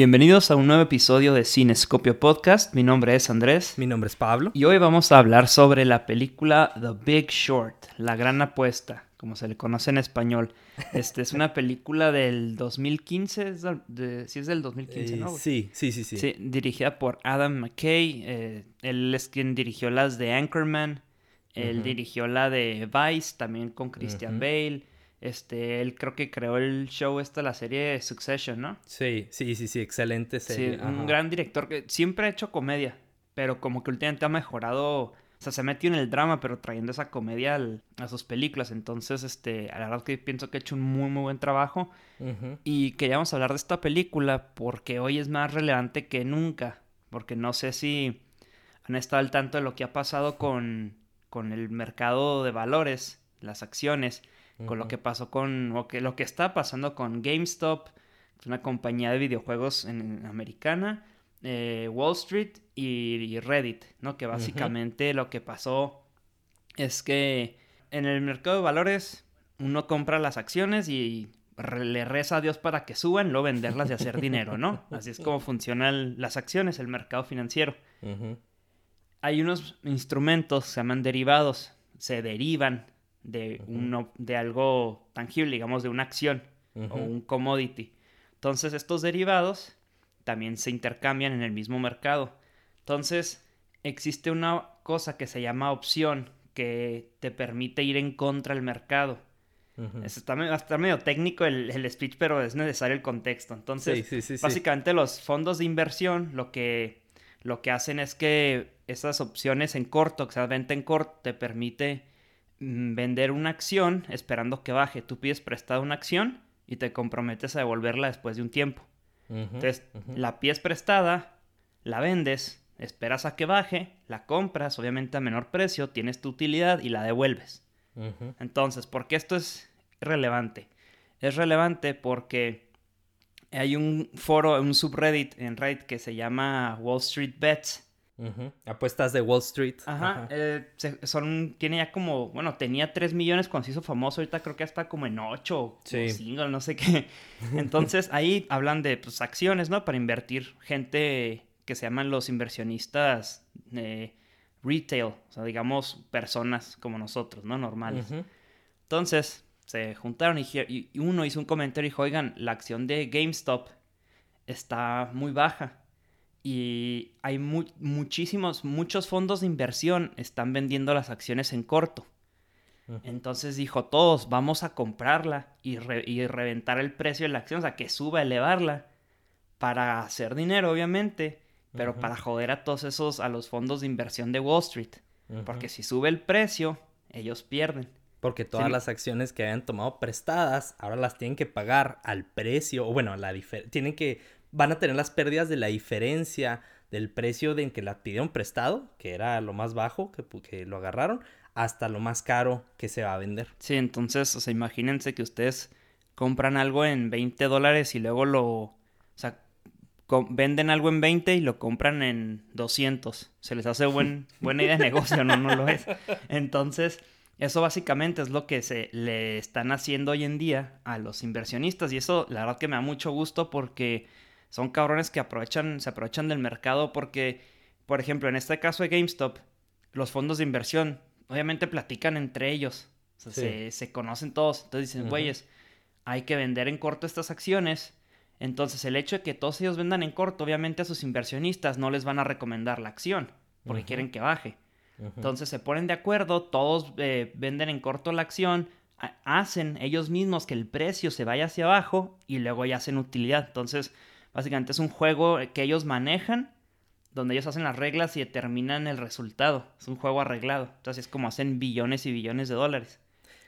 Bienvenidos a un nuevo episodio de Cinescopio Podcast. Mi nombre es Andrés. Mi nombre es Pablo. Y hoy vamos a hablar sobre la película The Big Short, La Gran Apuesta, como se le conoce en español. Este es una película del 2015, es de, sí es del 2015, ¿no? Eh, sí, sí, sí, sí, sí. dirigida por Adam McKay. Eh, él es quien dirigió las de Anchorman. Él dirigió la de Vice, también con Christian Bale. Este, él creo que creó el show esta, la serie Succession, ¿no? Sí, sí, sí, sí, excelente serie. Sí, un gran director que siempre ha hecho comedia, pero como que últimamente ha mejorado, o sea, se metió en el drama, pero trayendo esa comedia a sus películas. Entonces, este, la verdad que pienso que ha hecho un muy, muy buen trabajo. Y queríamos hablar de esta película porque hoy es más relevante que nunca, porque no sé si han estado al tanto de lo que ha pasado con, con el mercado de valores, las acciones con lo que pasó con, o que lo que está pasando con GameStop, una compañía de videojuegos en, americana, eh, Wall Street y, Reddit, ¿no? Que básicamente lo que pasó es que en el mercado de valores uno compra las acciones y le reza a Dios para que suban, luego venderlas y hacer dinero, ¿no? Así es como funcionan las acciones, el mercado financiero. Hay unos instrumentos, se llaman derivados, se derivan de, uno, de algo tangible, digamos, de una acción o un commodity. Entonces estos derivados también se intercambian en el mismo mercado. Entonces existe una cosa que se llama opción que te permite ir en contra del mercado. está, medio técnico el, speech, pero es necesario el contexto. Entonces, básicamente los fondos de inversión lo que, lo que hacen es que esas opciones en corto, que se venta en corto, te permite vender una acción esperando que baje. Tú pides prestada una acción y te comprometes a devolverla después de un tiempo. Entonces, la pides prestada, la vendes, esperas a que baje, la compras, obviamente a menor precio, tienes tu utilidad y la devuelves. Entonces, ¿por qué esto es relevante? Es relevante porque hay un foro, un subreddit en Reddit que se llama Wall Street Bets Apuestas de Wall Street. Ajá. Eh, son, tiene ya como, bueno, tenía 3 millones cuando se hizo famoso, ahorita creo que está como en 8 sí. o no sé qué. Entonces ahí hablan de pues, acciones, ¿no? Para invertir gente que se llaman los inversionistas eh, retail, o sea, digamos, personas como nosotros, ¿no? Normales. Entonces se juntaron y, y uno hizo un comentario y dijo, oigan, la acción de GameStop está muy baja y hay muchísimos, muchos fondos de inversión están vendiendo las acciones en corto. Entonces dijo, todos vamos a comprarla y, reventar el precio de la acción, o sea, que suba, elevarla, para hacer dinero, obviamente, pero para joder a todos esos, a los fondos de inversión de Wall Street. Porque si sube el precio, ellos pierden. Porque todas las acciones que hayan tomado prestadas, ahora las tienen que pagar al precio, o bueno, la tienen que van a tener las pérdidas de la diferencia del precio de en que la pidieron prestado, que era lo más bajo que, que lo agarraron, hasta lo más caro que se va a vender. Sí, entonces, o sea, imagínense que ustedes compran algo en 20 dólares y luego lo, o sea, venden algo en 20 y lo compran en 200. Se les hace buen, buena idea de negocio, no, no lo es. Entonces, eso básicamente es lo que se le están haciendo hoy en día a los inversionistas y eso la verdad que me da mucho gusto porque son cabrones que aprovechan, se aprovechan del mercado porque, por ejemplo, en este caso de GameStop, los fondos de inversión obviamente platican entre ellos. O sea, se, conocen todos. Entonces dicen, güeyes, hay que vender en corto estas acciones. Entonces el hecho de que todos ellos vendan en corto, obviamente a sus inversionistas no les van a recomendar la acción porque quieren que baje. Entonces se ponen de acuerdo, todos eh, venden en corto la acción, hacen ellos mismos que el precio se vaya hacia abajo y luego ya hacen utilidad. Entonces Básicamente es un juego que ellos manejan, donde ellos hacen las reglas y determinan el resultado. Es un juego arreglado. Entonces es como hacen billones y billones de dólares.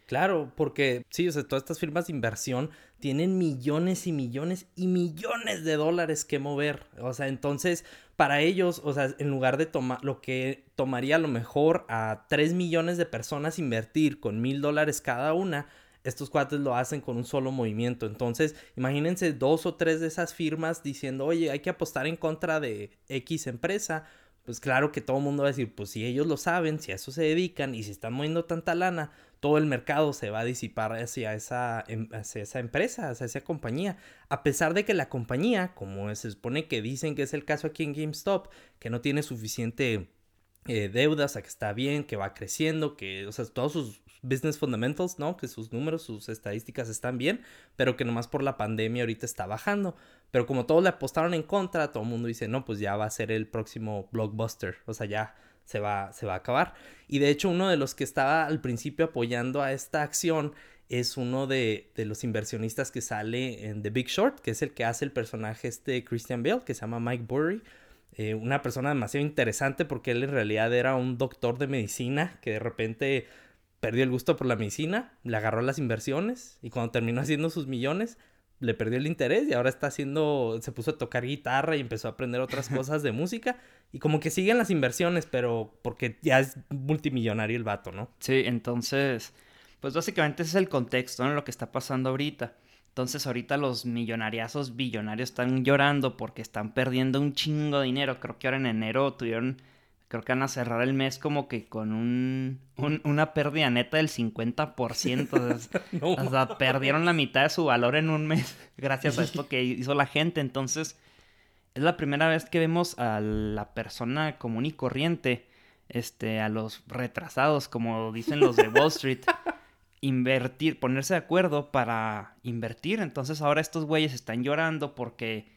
Claro, porque sí, o sea, todas estas firmas de inversión tienen millones y millones y millones de dólares que mover. O sea, entonces, para ellos, o sea, en lugar de tomar lo que tomaría a lo mejor a 3 millones de personas invertir con mil dólares cada una, estos cuates lo hacen con un solo movimiento. Entonces, imagínense dos o tres de esas firmas diciendo, oye, hay que apostar en contra de X empresa pues claro que todo el mundo va a decir, pues si ellos lo saben, si a eso se dedican y si están moviendo tanta lana, todo el mercado se va a disipar hacia esa, em, empresa, hacia esa compañía. A pesar de que la compañía, como se supone que dicen que es el caso aquí en GameStop, que no tiene suficiente eh, deudas, a que está bien, que va creciendo, que, o sea, todos sus business fundamentals, ¿no? Que sus números, sus estadísticas están bien, pero que nomás por la pandemia ahorita está bajando. Pero como todos le apostaron en contra, todo el mundo dice, no, pues ya va a ser el próximo blockbuster, o sea, ya se va, se va a acabar. Y de hecho, uno de los que estaba al principio apoyando a esta acción es uno de, de, los inversionistas que sale en The Big Short, que es el que hace el personaje este Christian Bale, que se llama Mike Burry. Eh, una persona demasiado interesante porque él en realidad era un doctor de medicina que de repente perdió el gusto por la medicina, le agarró las inversiones y cuando terminó haciendo sus millones, le perdió el interés y ahora está haciendo, se puso a tocar guitarra y empezó a aprender otras cosas de música y como que siguen las inversiones, pero porque ya es multimillonario el vato, ¿no? Sí, entonces, pues básicamente ese es el contexto, en Lo que está pasando ahorita. Entonces ahorita los millonariazos billonarios están llorando porque están perdiendo un chingo de dinero. Creo que ahora en enero tuvieron creo que van a cerrar el mes como que con un, una pérdida neta del 50%. O sea, perdieron la mitad de su valor en un mes gracias a esto que hizo la gente. Entonces, es la primera vez que vemos a la persona común y corriente, este, a los retrasados, como dicen los de Wall Street, invertir, ponerse de acuerdo para invertir. Entonces, ahora estos güeyes están llorando porque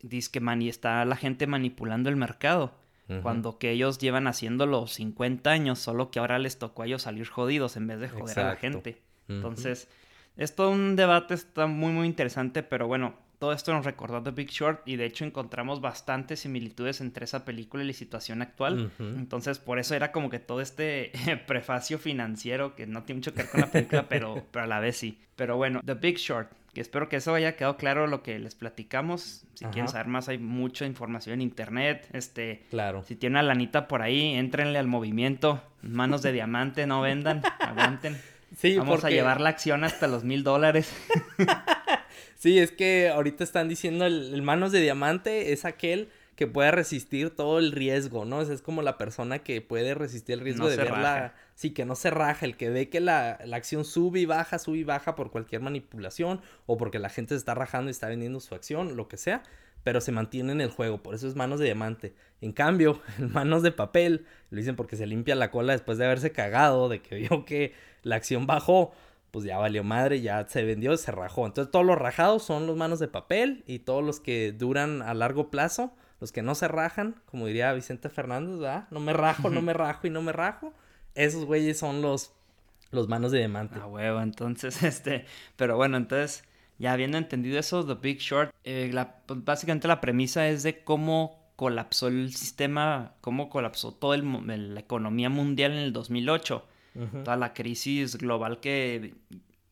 dice que está la gente manipulando el mercado cuando que ellos llevan haciéndolo 50 años, solo que ahora les tocó a ellos salir jodidos en vez de joder a la gente. Entonces, es todo un debate, está muy, muy interesante, pero bueno, todo esto nos recordó The Big Short y de hecho encontramos bastantes similitudes entre esa película y la situación actual. Entonces, por eso era como que todo este prefacio financiero que no tiene mucho que ver con la película, pero, pero a la vez sí. Pero bueno, The Big Short que espero que eso haya quedado claro lo que les platicamos. Si quieren saber más, hay mucha información en internet. Este, claro. Si tienen una lanita por ahí, entrenle al movimiento. Manos de diamante, no vendan, aguanten. Sí, Vamos a llevar la acción hasta los mil dólares. sí, es que ahorita están diciendo el manos de diamante es aquel que pueda resistir todo el riesgo, ¿no? Es, como la persona que puede resistir el riesgo de verla. Sí, que no se raja, el que ve que la, acción sube y baja, sube y baja por cualquier manipulación o porque la gente se está rajando y está vendiendo su acción, lo que sea, pero se mantiene en el juego, por eso es manos de diamante. En cambio, en manos de papel, lo dicen porque se limpia la cola después de haberse cagado, de que vio que la acción bajó, pues ya valió madre, ya se vendió, se rajó. Entonces todos los rajados son los manos de papel y todos los que duran a largo plazo los que no se rajan, como diría Vicente Fernández, ¿verdad? No me rajo, no me rajo y no me rajo. Esos güeyes son los, los manos de diamante. Ah, huevo, entonces, este, pero bueno, entonces, ya habiendo entendido eso, The Big Short, eh, la, pues, básicamente la premisa es de cómo colapsó el sistema, cómo colapsó toda la economía mundial en el 2008. Toda la crisis global que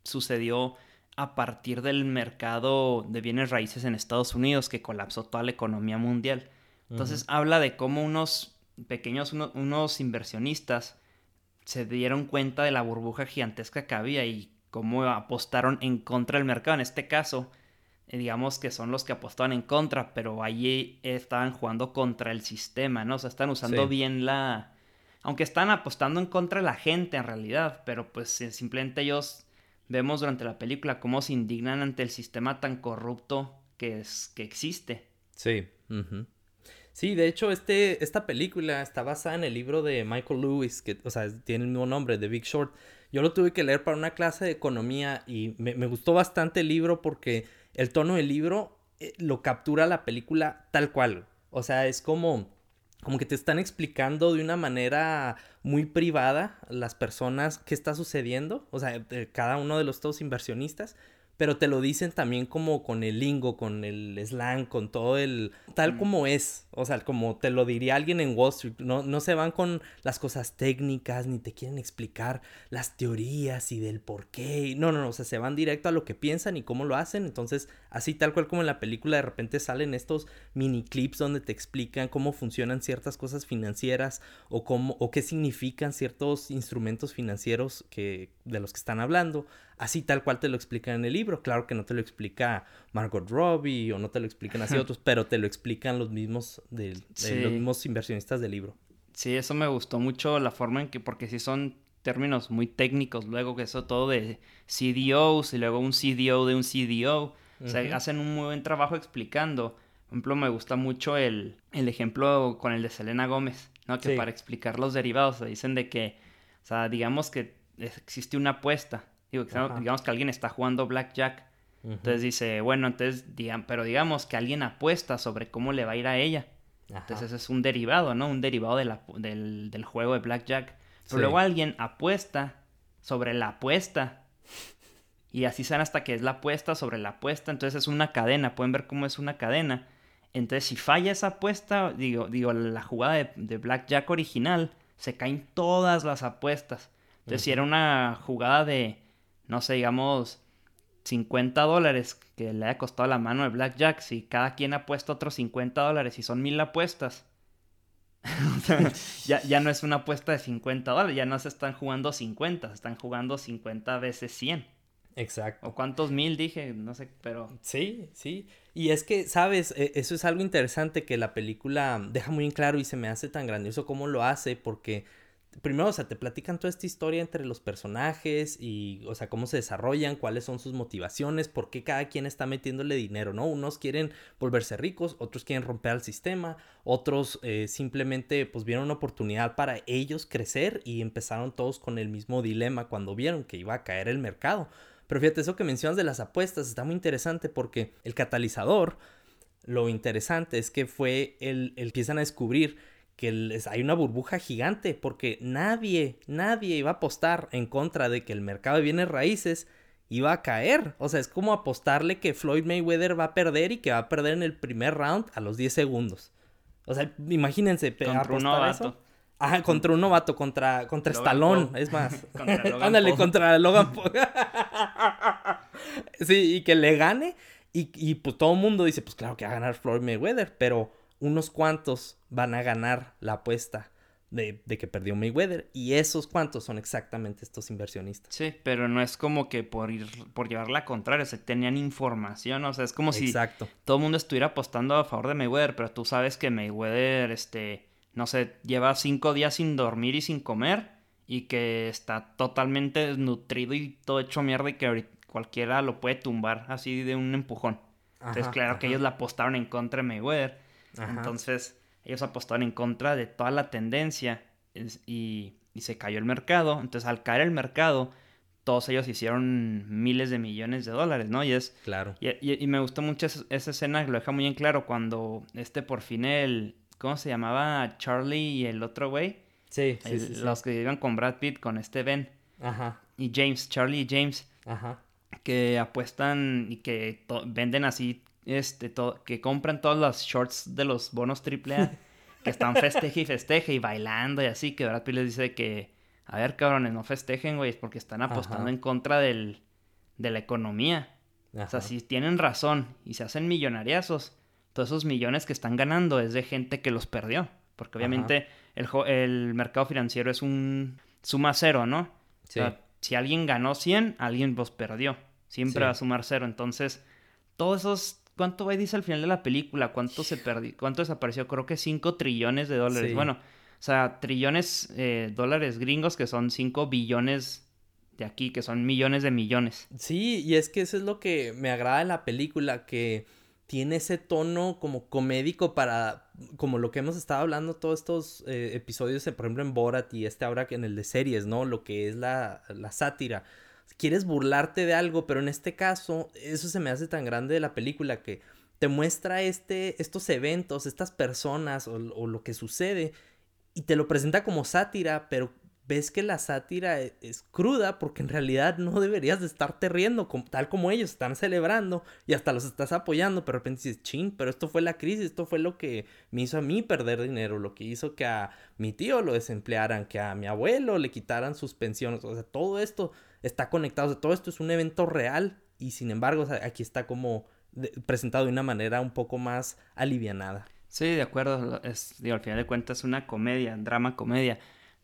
sucedió a partir del mercado de bienes raíces en Estados Unidos que colapsó toda la economía mundial. Entonces habla de cómo unos pequeños, unos inversionistas se dieron cuenta de la burbuja gigantesca que había y cómo apostaron en contra del mercado. En este caso, eh, digamos que son los que apostaban en contra, pero allí estaban jugando contra el sistema, ¿no? O sea, están usando bien la... Aunque están apostando en contra de la gente en realidad, pero pues eh, simplemente ellos vemos durante la película cómo se indignan ante el sistema tan corrupto que, es, que existe. Sí. Sí, de hecho, este, esta película está basada en el libro de Michael Lewis, que, o sea, tiene el mismo nombre, The Big Short. Yo lo tuve que leer para una clase de economía y me, gustó bastante el libro porque el tono del libro eh, lo captura la película tal cual. O sea, es como como que te están explicando de una manera muy privada las personas qué está sucediendo, o sea, cada uno de los dos inversionistas, pero te lo dicen también como con el lingo, con el slang, con todo el tal como es, o sea, como te lo diría alguien en Wall Street, no, no se van con las cosas técnicas ni te quieren explicar las teorías y del por qué, no, no, no, o sea, se van directo a lo que piensan y cómo lo hacen, entonces así tal cual como en la película de repente salen estos mini clips donde te explican cómo funcionan ciertas cosas financieras o cómo o qué significan ciertos instrumentos financieros que de los que están hablando así tal cual te lo explican en el libro. Claro que no te lo explica Margot Robbie o no te lo explican así otros, pero te lo explican los mismos, de, los mismos inversionistas del libro. Sí, eso me gustó mucho la forma en que, porque sí son términos muy técnicos, luego que eso todo de CDOs y luego un CDO de un CDO, o sea, hacen un muy buen trabajo explicando. Por ejemplo, me gusta mucho el, el ejemplo con el de Selena Gómez, ¿no? Que para explicar los derivados se dicen de que, o sea, digamos que existe una apuesta, digo, digamos que alguien está jugando blackjack, entonces dice, bueno, entonces, digan, pero digamos que alguien apuesta sobre cómo le va a ir a ella. Entonces es un derivado, ¿no? Un derivado de la, del, del, juego de blackjack. Pero luego alguien apuesta sobre la apuesta. Y así se hasta que es la apuesta sobre la apuesta. Entonces es una cadena. Pueden ver cómo es una cadena. Entonces, si falla esa apuesta, digo, digo la jugada de, de Blackjack original, se caen todas las apuestas. Entonces, si era una jugada de, no sé, digamos, 50 dólares que le haya costado la mano de Blackjack, si cada quien apuesta otros 50 dólares y son mil apuestas, ya, ya no es una apuesta de 50 dólares, ya no se están jugando 50, se están jugando 50 veces 100. Exacto. ¿O cuántos mil dije? No sé, pero... Sí, sí. Y es que, ¿sabes? E, eso es algo interesante que la película deja muy en claro y se me hace tan grandioso como lo hace porque primero, o sea, te platican toda esta historia entre los personajes y, o sea, cómo se desarrollan, cuáles son sus motivaciones, por qué cada quien está metiéndole dinero, ¿no? Unos quieren volverse ricos, otros quieren romper el sistema, otros eh, simplemente, pues, vieron una oportunidad para ellos crecer y empezaron todos con el mismo dilema cuando vieron que iba a caer el mercado. Pero fíjate, eso que mencionas de las apuestas está muy interesante porque el catalizador, lo interesante es que fue el, empiezan a descubrir que hay una burbuja gigante porque nadie, nadie iba a apostar en contra de que el mercado de bienes raíces iba a caer. O sea, es como apostarle que Floyd Mayweather va a perder y que va a perder en el primer round a los 10 segundos. O sea, imagínense, contra un novato. Eso. Ajá, contra un novato, contra, contra Stallone, es más. Ándale, contra Logan Paul. sí, y que le gane. Y, y pues todo el mundo dice, pues claro que va a ganar Floyd Mayweather, pero unos cuantos van a ganar la apuesta de, que perdió Mayweather. Y esos cuantos son exactamente estos inversionistas. Sí, pero no es como que por ir, por llevar la contraria, se tenían información, o sea, es como si todo el mundo estuviera apostando a favor de Mayweather, pero tú sabes que Mayweather, este, no sé, lleva cinco días sin dormir y sin comer y que está totalmente desnutrido y todo hecho mierda y que cualquiera lo puede tumbar así de un empujón. Entonces, claro que ellos la apostaron en contra de Mayweather. Entonces, ellos apostaron en contra de toda la tendencia y, se cayó el mercado. Entonces, al caer el mercado, todos ellos hicieron miles de millones de dólares, ¿no? Y es... Claro. Y, me gustó mucho esa, escena, lo deja muy en claro, cuando este por fin el... ¿Cómo se llamaba? Charlie y el otro güey. Sí, sí, Los que iban con Brad Pitt, con este Ben. Ajá. Y James, Charlie y James. Ajá. Que apuestan y que venden así este, que compran todos los shorts de los bonos AAA, que están festeje y festeje y bailando y así, que Brad Pitt les dice que, a ver, cabrones, no festejen, güey, porque están apostando en contra del, de la economía. O sea, si tienen razón y se hacen millonariazos, todos esos millones que están ganando es de gente que los perdió. Porque obviamente el, el, mercado financiero es un suma cero, ¿no? O sea, si alguien ganó 100, alguien los perdió. Siempre va a sumar cero. Entonces, todos esos ¿Cuánto va dice al final de la película? ¿Cuánto se perdió? ¿Cuánto desapareció? Creo que 5 trillones de dólares. Bueno, o sea, trillones eh, dólares gringos que son 5 billones de aquí, que son millones de millones. Sí, y es que eso es lo que me agrada de la película, que tiene ese tono como comédico para, como lo que hemos estado hablando todos estos eh, episodios, por ejemplo en Borat y este ahora en el de series, ¿no? Lo que es la, la sátira quieres burlarte de algo, pero en este caso, eso se me hace tan grande de la película que te muestra este, estos eventos, estas personas o, lo que sucede y te lo presenta como sátira, pero ves que la sátira e, es, cruda porque en realidad no deberías de estarte riendo tal como ellos están celebrando y hasta los estás apoyando, pero de repente dices, chin, pero esto fue la crisis, esto fue lo que me hizo a mí perder dinero, lo que hizo que a mi tío lo desemplearan, que a mi abuelo le quitaran sus pensiones, o sea, todo esto está conectado. O sea, todo esto es un evento real y sin embargo, aquí está como presentado de una manera un poco más alivianada. Sí, de acuerdo. Es, digo, al final de cuentas es una comedia, drama comedia.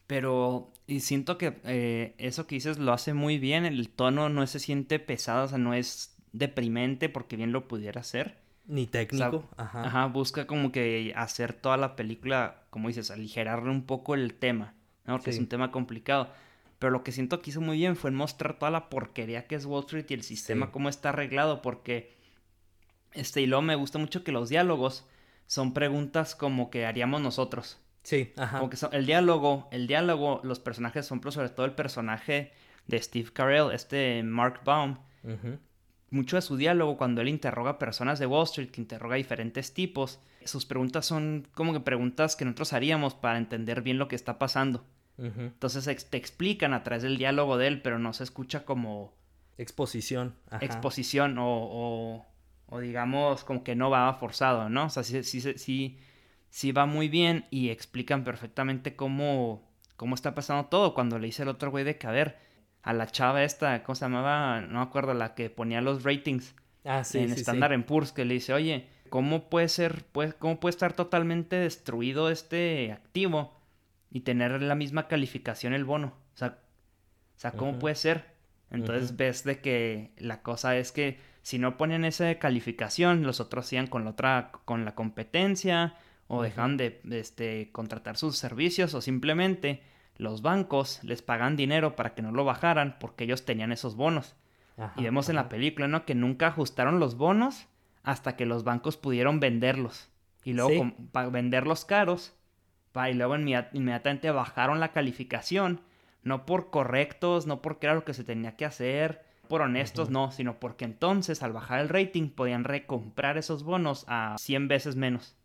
Pero y siento que eh, eso que dices lo hace muy bien. El tono no se siente pesado, o sea, no es deprimente porque bien lo pudiera hacer. Ni técnico. ajá. ajá. busca como que hacer toda la película, como dices, aligerarle un poco el tema, ¿no? Porque es un tema complicado. Pero lo que siento que hizo muy bien fue mostrar toda la porquería que es Wall Street y el sistema, cómo está arreglado, porque este, y luego me gusta mucho que los diálogos son preguntas como que haríamos nosotros. Sí, ajá. Como que el diálogo, el diálogo, los personajes son, pero sobre todo el personaje de Steve Carell, este Mark Baum. Mucho de su diálogo cuando él interroga a personas de Wall Street, que interroga a diferentes tipos, sus preguntas son como que preguntas que nosotros haríamos para entender bien lo que está pasando. Entonces te explican a través del diálogo de él, pero no se escucha como... Exposición. Exposición o, o, digamos como que no va forzado, ¿no? O sea, sí, sí, sí, sí va muy bien y explican perfectamente cómo, cómo está pasando todo. Cuando le dice el otro güey de que, a ver, a la chava esta, ¿cómo se llamaba? No me acuerdo, la que ponía los ratings ah, sí, en estándar en Purs, que le dice, oye, ¿cómo puede ser, pues, cómo puede estar totalmente destruido este activo? Y tener la misma calificación el bono. O sea, o sea ¿cómo puede ser? Entonces ves de que la cosa es que si no ponen esa calificación, los otros sigan con la otra, con la competencia, o dejan de, este, contratar sus servicios, o simplemente los bancos les pagan dinero para que no lo bajaran porque ellos tenían esos bonos. y vemos en la película, ¿no? Que nunca ajustaron los bonos hasta que los bancos pudieron venderlos. Y luego para venderlos caros, y luego inmediatamente bajaron la calificación, no por correctos, no porque era lo que se tenía que hacer, por honestos, no, sino porque entonces al bajar el rating podían recomprar esos bonos a 100 veces menos.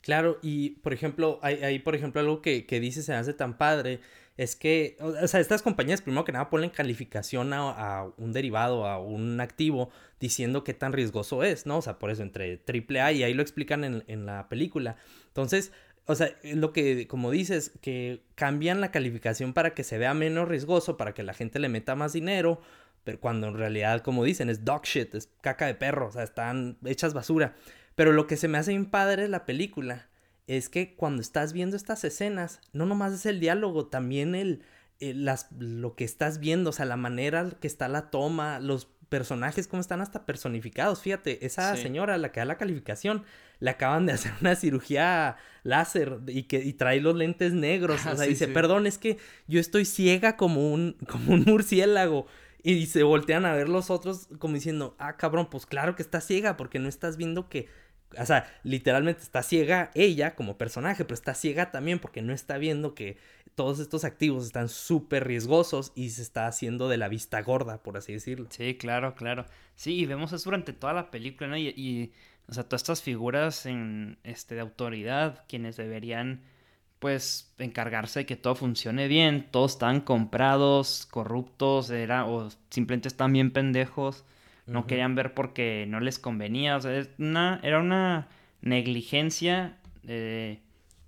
Claro, y por ejemplo, hay, por ejemplo algo que, que dice se hace tan padre, es que, o sea, estas compañías primero que nada ponen calificación a, un derivado, a un activo, diciendo qué tan riesgoso es, ¿no? O sea, por eso entre AAA y ahí lo explican en, en la película. Entonces, o sea, lo que, como dices, que cambian la calificación para que se vea menos riesgoso, para que la gente le meta más dinero, pero cuando en realidad, como dicen, es dog shit, es caca de perro, o sea, están hechas basura. Pero lo que se me hace bien padre de la película es que cuando estás viendo estas escenas, no nomás es el diálogo, también el, las, lo que estás viendo, o sea, la manera que está la toma, los personajes, cómo están hasta personificados. Fíjate, esa señora, la que da la calificación, le acaban de hacer una cirugía láser y que y trae los lentes negros. o sea, dice, perdón, es que yo estoy ciega como un, como un murciélago. Y se voltean a ver los otros como diciendo, ah, cabrón, pues claro que está ciega porque no estás viendo que o sea, literalmente está ciega ella como personaje, pero está ciega también porque no está viendo que todos estos activos están súper riesgosos y se está haciendo de la vista gorda, por así decirlo. Sí, claro, claro. Sí, y vemos eso durante toda la película, ¿no? Y, o sea, todas estas figuras en, este, de autoridad, quienes deberían, pues, encargarse de que todo funcione bien, todos están comprados, corruptos, era, o simplemente están bien pendejos, no querían ver porque no les convenía, o sea, es una, era una negligencia eh,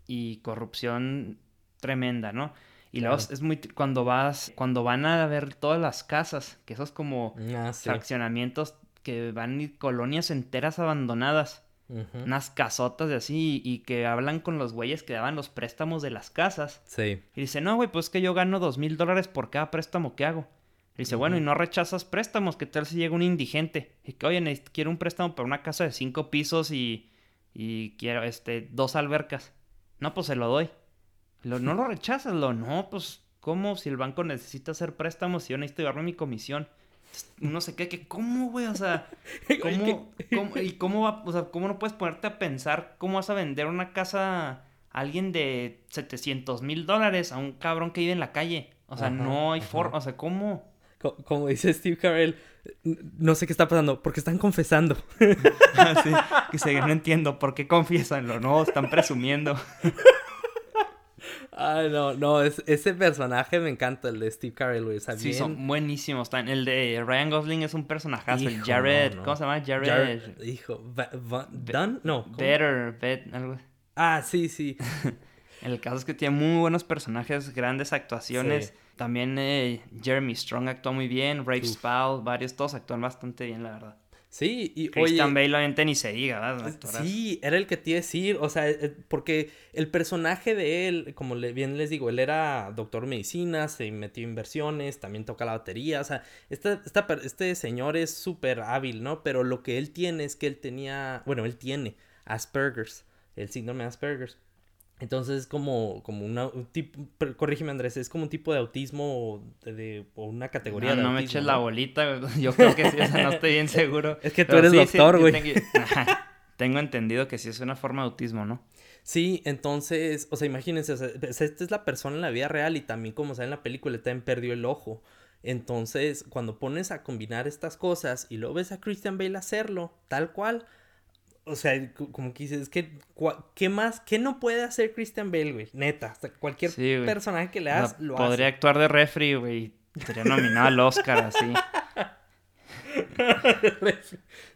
y corrupción tremenda, ¿no? Y luego es muy cuando vas, cuando van a ver todas las casas, que esos como ah, fraccionamientos que van y colonias enteras abandonadas. Unas casotas de así y, que hablan con los güeyes que daban los préstamos de las casas. Sí. Y dice, no, güey, pues que yo gano dos mil dólares por cada préstamo que hago. Y dice, bueno, y no rechazas préstamos, ¿qué tal si llega un indigente? Y que, oye, quiero un préstamo para una casa de cinco pisos y, y quiero, este, dos albercas. No, pues se lo doy. Lo, no lo rechazas, lo no, pues, ¿cómo? Si el banco necesita hacer préstamos y yo necesito llevarme mi comisión. No sé qué, que cómo, güey, o sea, ¿cómo, cómo, y cómo va, o sea, cómo no puedes ponerte a pensar cómo vas a vender una casa a alguien de 700 mil dólares a un cabrón que vive en la calle? O sea, no hay forma, o sea, ¿cómo? Como dice Steve Carell, no sé qué está pasando, porque están confesando. Ah, sí, dice, no entiendo, ¿por qué confiesan? No, están presumiendo. Ay, no, no, ese personaje me encanta, el de Steve Carell, güey. sí, son buenísimos. El de Ryan Gosling es un personajazo. el Jared, ¿cómo se llama? Jared. hijo, ¿Dunn? No. Better, algo. Ah, sí, sí. el caso es que tiene muy buenos personajes, grandes actuaciones. También eh, Jeremy Strong actuó muy bien, Rafe Spall, varios, todos actúan bastante bien, la verdad. Sí, y Christian Bale obviamente ni se diga, ¿verdad? Sí, era el que te iba a decir, o sea, eh, porque el personaje de él, como bien les digo, él era doctor de medicina, se metió inversiones, también toca la batería, o sea, esta, este señor es súper hábil, ¿no? Pero lo que él tiene es que él tenía, bueno, él tiene Asperger's, el síndrome de Asperger's. Entonces es como, como una, un tipo, corrígeme Andrés, es como un tipo de autismo de, o una categoría no, de no me eches la bolita, yo creo que sí, o sea, no estoy bien seguro. es que tú eres doctor, güey. tengo, entendido que sí es una forma de autismo, ¿no? Sí, entonces, o sea, imagínense, o sea, esta es la persona en la vida real y también como sale en la película, también perdió el ojo. Entonces, cuando pones a combinar estas cosas y luego ves a Christian Bale hacerlo, tal cual, o sea, como que dices, es que, ¿qué más? ¿Qué no puede hacer Christian Bale, güey? Neta, cualquier personaje que le hagas lo Podría actuar de refri, güey. Sería nominado al Oscar, así.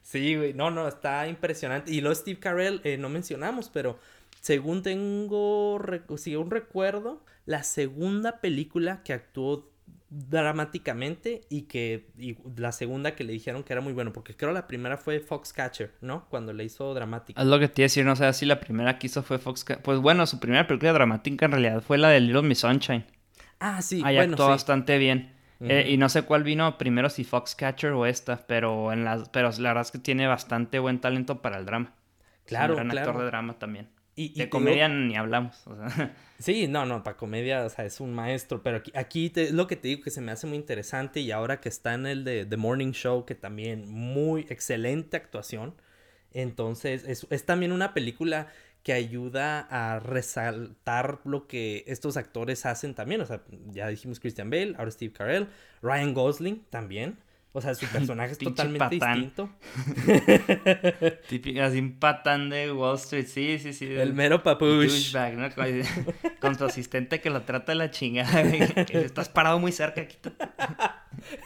sí, güey. No, no, está impresionante. Y luego Steve Carell, eh, no mencionamos, pero según tengo, un recuerdo, la segunda película que actuó dramáticamente y que y la segunda que le dijeron que era muy bueno, porque creo la primera fue Foxcatcher, ¿no? Cuando le hizo dramática. Es lo que te iba a decir, no sé si la primera que hizo fue Foxcatcher. Pues bueno, su primera película dramática en realidad fue la de Little Miss Sunshine. Ah, sí. Ahí actuó bastante bien. Eh, y no sé cuál vino primero, si Foxcatcher o esta, pero en las, pero la verdad es que tiene bastante buen talento para el drama. Claro, es un gran actor de drama también. Y, de comedia ni hablamos. Sí, no, no, para comedia, o sea, es un maestro, pero aquí, aquí es lo que te digo que se me hace muy interesante y ahora que está en el de The Morning Show, que también muy excelente actuación, entonces es, es también una película que ayuda a resaltar lo que estos actores hacen también, o sea, ya dijimos Christian Bale, ahora Steve Carell, Ryan Gosling también, o sea, su personaje es totalmente distinto. Típico, así un patán de Wall Street, sí, sí, sí. El mero papush. ¿no? Con, su asistente que lo trata de la chingada, que estás parado muy cerca,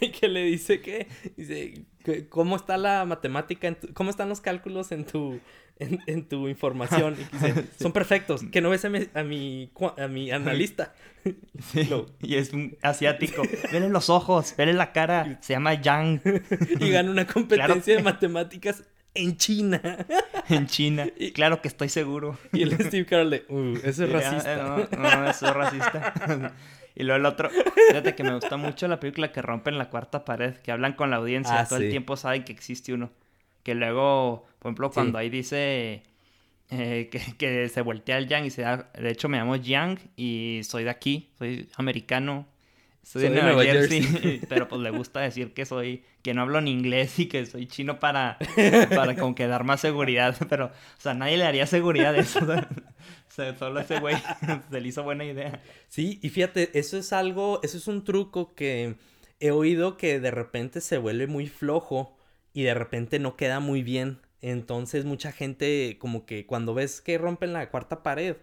y que le dice que, dice, ¿cómo está la matemática, cómo están los cálculos en tu, en, tu información. Y son perfectos. Que no ves a mi, a mi, analista. y es un asiático. Vele los ojos, vele la cara. Se llama Yang. y gana una competencia de matemáticas en China. en China. Claro que estoy seguro. Y el Steve Carell de, uh, eso es racista. No, no, eso es racista. Y luego el otro, fíjate que me gusta mucho la película que rompen la cuarta pared, que hablan con la audiencia, ah, todo el tiempo saben que existe uno. Que luego, por ejemplo, cuando ahí dice eh, que, se voltea el Yang y se da, de hecho me llamo Yang y soy de aquí, soy americano, soy, de Nueva, Jersey, pero pues le gusta decir que soy, que no hablo en inglés y que soy chino para, para como que dar más seguridad, pero, o sea, nadie le haría seguridad a eso, o sea, solo ese güey se le hizo buena idea. Sí, y fíjate, eso es algo, eso es un truco que he oído que de repente se vuelve muy flojo y de repente no queda muy bien. Entonces mucha gente como que cuando ves que rompen la cuarta pared,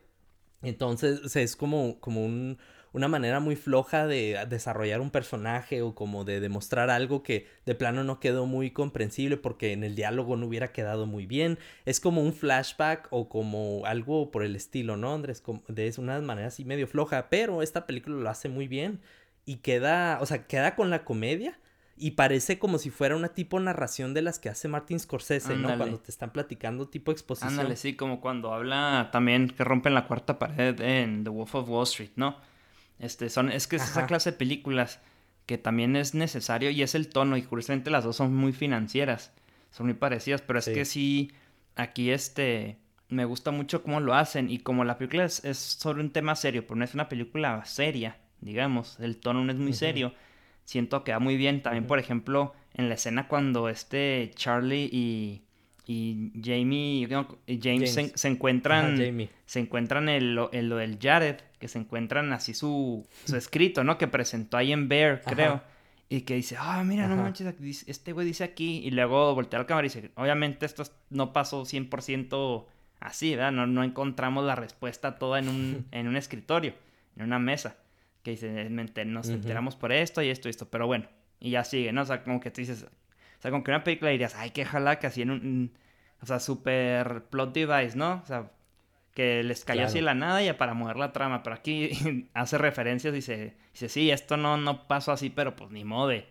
entonces es como, como un, una manera muy floja de desarrollar un personaje o como de demostrar algo que de plano no quedó muy comprensible porque en el diálogo no hubiera quedado muy bien. Es como un flashback o como algo por el estilo, ¿no, Andrés? de una manera así medio floja, pero esta película lo hace muy bien y queda, o sea, queda con la comedia y parece como si fuera una tipo narración de las que hace Martin Scorsese, ¿no? Cuando te están platicando tipo exposición. Ándale, sí, como cuando habla también que rompen la cuarta pared en The Wolf of Wall Street, ¿no? Este, son, es que es esa clase de películas que también es necesario y es el tono y curiosamente las dos son muy financieras, son muy parecidas, pero es que sí, aquí este, me gusta mucho cómo lo hacen y como la película es, sobre un tema serio, pero no es una película seria, digamos, el tono no es muy serio siento que va muy bien. También, por ejemplo, en la escena cuando este Charlie y, y Jamie, James, Se, encuentran, se encuentran en lo, del Jared, que se encuentran así su, su escrito, ¿no? Que presentó ahí en Bear, creo. Y que dice, ah, mira, no manches, este güey dice aquí. Y luego voltea al cámara y dice, obviamente esto no pasó 100% así, ¿verdad? No, no encontramos la respuesta toda en un, en un escritorio, en una mesa que dice, nos enteramos por esto y esto y esto, pero bueno, y ya sigue, ¿no? O sea, como que tú dices, o sea, como que una película dirías, ay, qué jala que así en un, o sea, super plot device, ¿no? O sea, que les cayó así la nada ya para mover la trama, pero aquí hace referencias y dice, dice, sí, esto no, no pasó así, pero pues ni modo O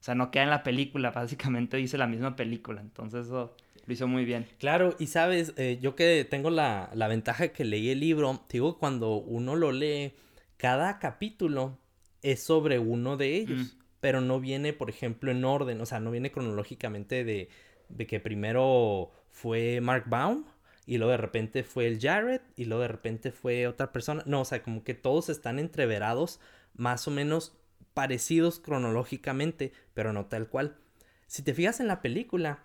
sea, no queda en la película, básicamente dice la misma película. Entonces eso lo hizo muy bien. Claro, y sabes, eh, yo que tengo la, la ventaja que leí el libro, digo, cuando uno lo lee, cada capítulo es sobre uno de ellos, mm. Pero no viene, por ejemplo, en orden, o sea, no viene cronológicamente de, de que primero fue Mark Baum y luego de repente fue el Jared y luego de repente fue otra persona. No, o sea, como que todos están entreverados más o menos parecidos cronológicamente, pero no tal cual. Si te fijas en la película,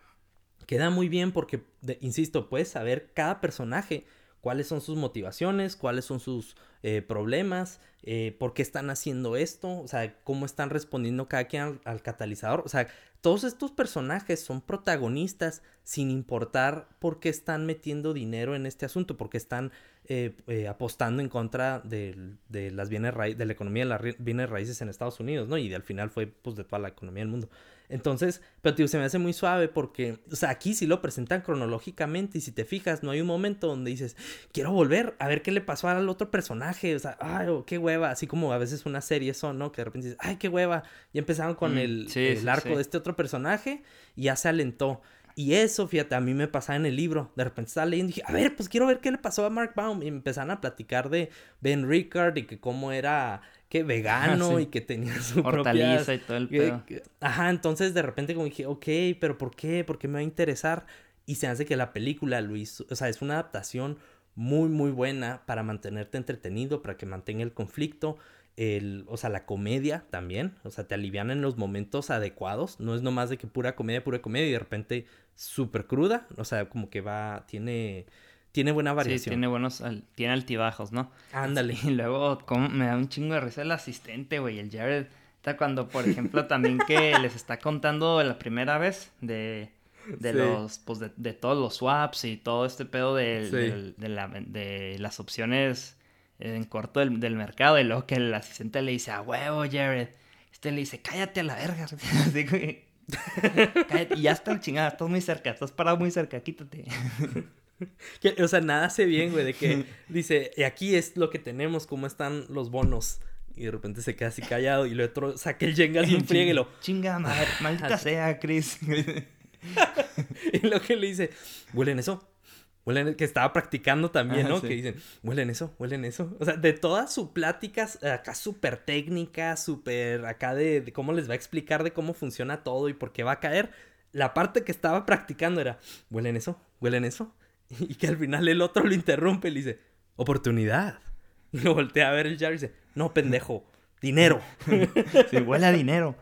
queda muy bien porque, insisto, puedes saber cada personaje, cuáles son sus motivaciones, cuáles son sus eh, problemas, eh, por qué están haciendo esto, o sea, cómo están respondiendo cada quien al, catalizador. O sea, todos estos personajes son protagonistas sin importar por qué están metiendo dinero en este asunto, porque están eh, apostando en contra de, las bienes de la economía de las bienes raíces en Estados Unidos, ¿no? Y al final fue pues de toda la economía del mundo. Entonces, pero tío, se me hace muy suave porque, o sea, aquí sí lo presentan cronológicamente y si te fijas, no hay un momento donde dices, quiero volver a ver qué le pasó al otro personaje, o sea, ay, oh, qué hueva, así como a veces una serie son, ¿no? Que de repente dices, ay, qué hueva, y empezaron con mm, el, el, arco de este otro personaje y ya se alentó. Y eso, fíjate, a mí me pasaba en el libro. De repente estaba leyendo y dije, a ver, pues quiero ver qué le pasó a Mark Baum. Y empezaron a platicar de Ben Rickard y que cómo era que vegano y que tenía su hortaliza y todo el pedo. Ajá, entonces de repente como dije, ok, pero ¿por qué? ¿Por qué me va a interesar? Y se hace que la película hizo, o sea, es una adaptación muy, muy buena para mantenerte entretenido, para que mantenga el conflicto, el, o sea, la comedia también, o sea, te alivian en los momentos adecuados, no es nomás de que pura comedia, pura comedia y de repente súper cruda, o sea, como que va, tiene tiene buena variación. Sí, tiene buenos, tiene altibajos, ¿no? Ándale. Y luego, como me da un chingo de risa el asistente, güey, el Jared. Está cuando, por ejemplo, también que les está contando la primera vez de, de los, pues de, de, todos los swaps y todo este pedo de, de, la, de las opciones en corto del, del, mercado. Y luego que el asistente le dice, a huevo, Jared. Este le dice, cállate a la verga. Así. Y ya está chingada, estás muy cerca, estás parado muy cerca, quítate. O sea, nada hace bien, güey, de que dice, y aquí es lo que tenemos, cómo están los bonos. Y de repente se queda así callado y el otro saca el Jenga y un lo... Chinga, madre, maldita sea, Chris. y lo que le dice, ¿huelen eso? Huelen, que estaba practicando también, ¿no? Que dicen, huelen eso, huelen eso. O sea, de todas sus pláticas acá súper técnicas, súper acá de, de, cómo les va a explicar de cómo funciona todo y por qué va a caer, la parte que estaba practicando era, ¿huelen eso? ¿Huelen eso? Y que al final el otro lo interrumpe y le dice, oportunidad. Y lo voltea a ver el Jar y dice, no, pendejo, dinero. Sí, huele a dinero.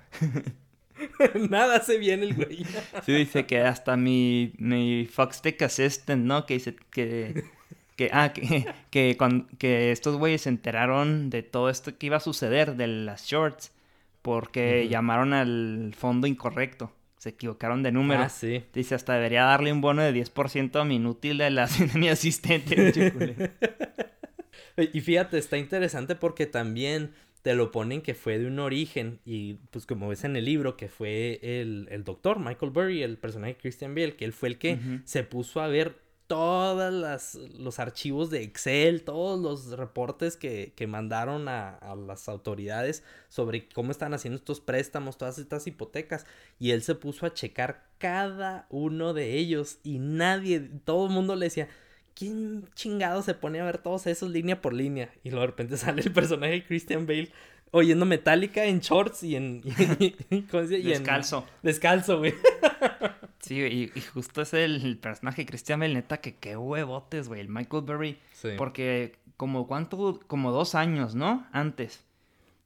Nada hace bien el güey. Sí, dice que hasta mi, mi Foxtech Assistant, ¿no? Que dice que... Que, ah, que, que, que estos güeyes se enteraron de todo esto que iba a suceder, de las shorts, porque llamaron al fondo incorrecto se equivocaron de número. Ah, sí. Dice, hasta debería darle un bono de 10% a mi inútil de, la, de mi asistente. y fíjate, está interesante porque también te lo ponen que fue de un origen y pues como ves en el libro que fue el, el doctor Michael Burry, el personaje de Christian Bale, que él fue el que se puso a ver todos los archivos de Excel, todos los reportes que, que mandaron a, a, las autoridades sobre cómo están haciendo estos préstamos, todas estas hipotecas. Y él se puso a checar cada uno de ellos y nadie, todo el mundo le decía, ¿quién chingado se pone a ver todos esos línea por línea? Y luego de repente sale el personaje de Christian Bale oyendo Metallica en shorts y en... descalzo. descalzo, güey. Sí, y, y, justo es el, personaje Christian Bale, neta, que qué huevotes, güey, el Michael Berry. Sí. Porque como cuánto, como dos años, ¿no? Antes.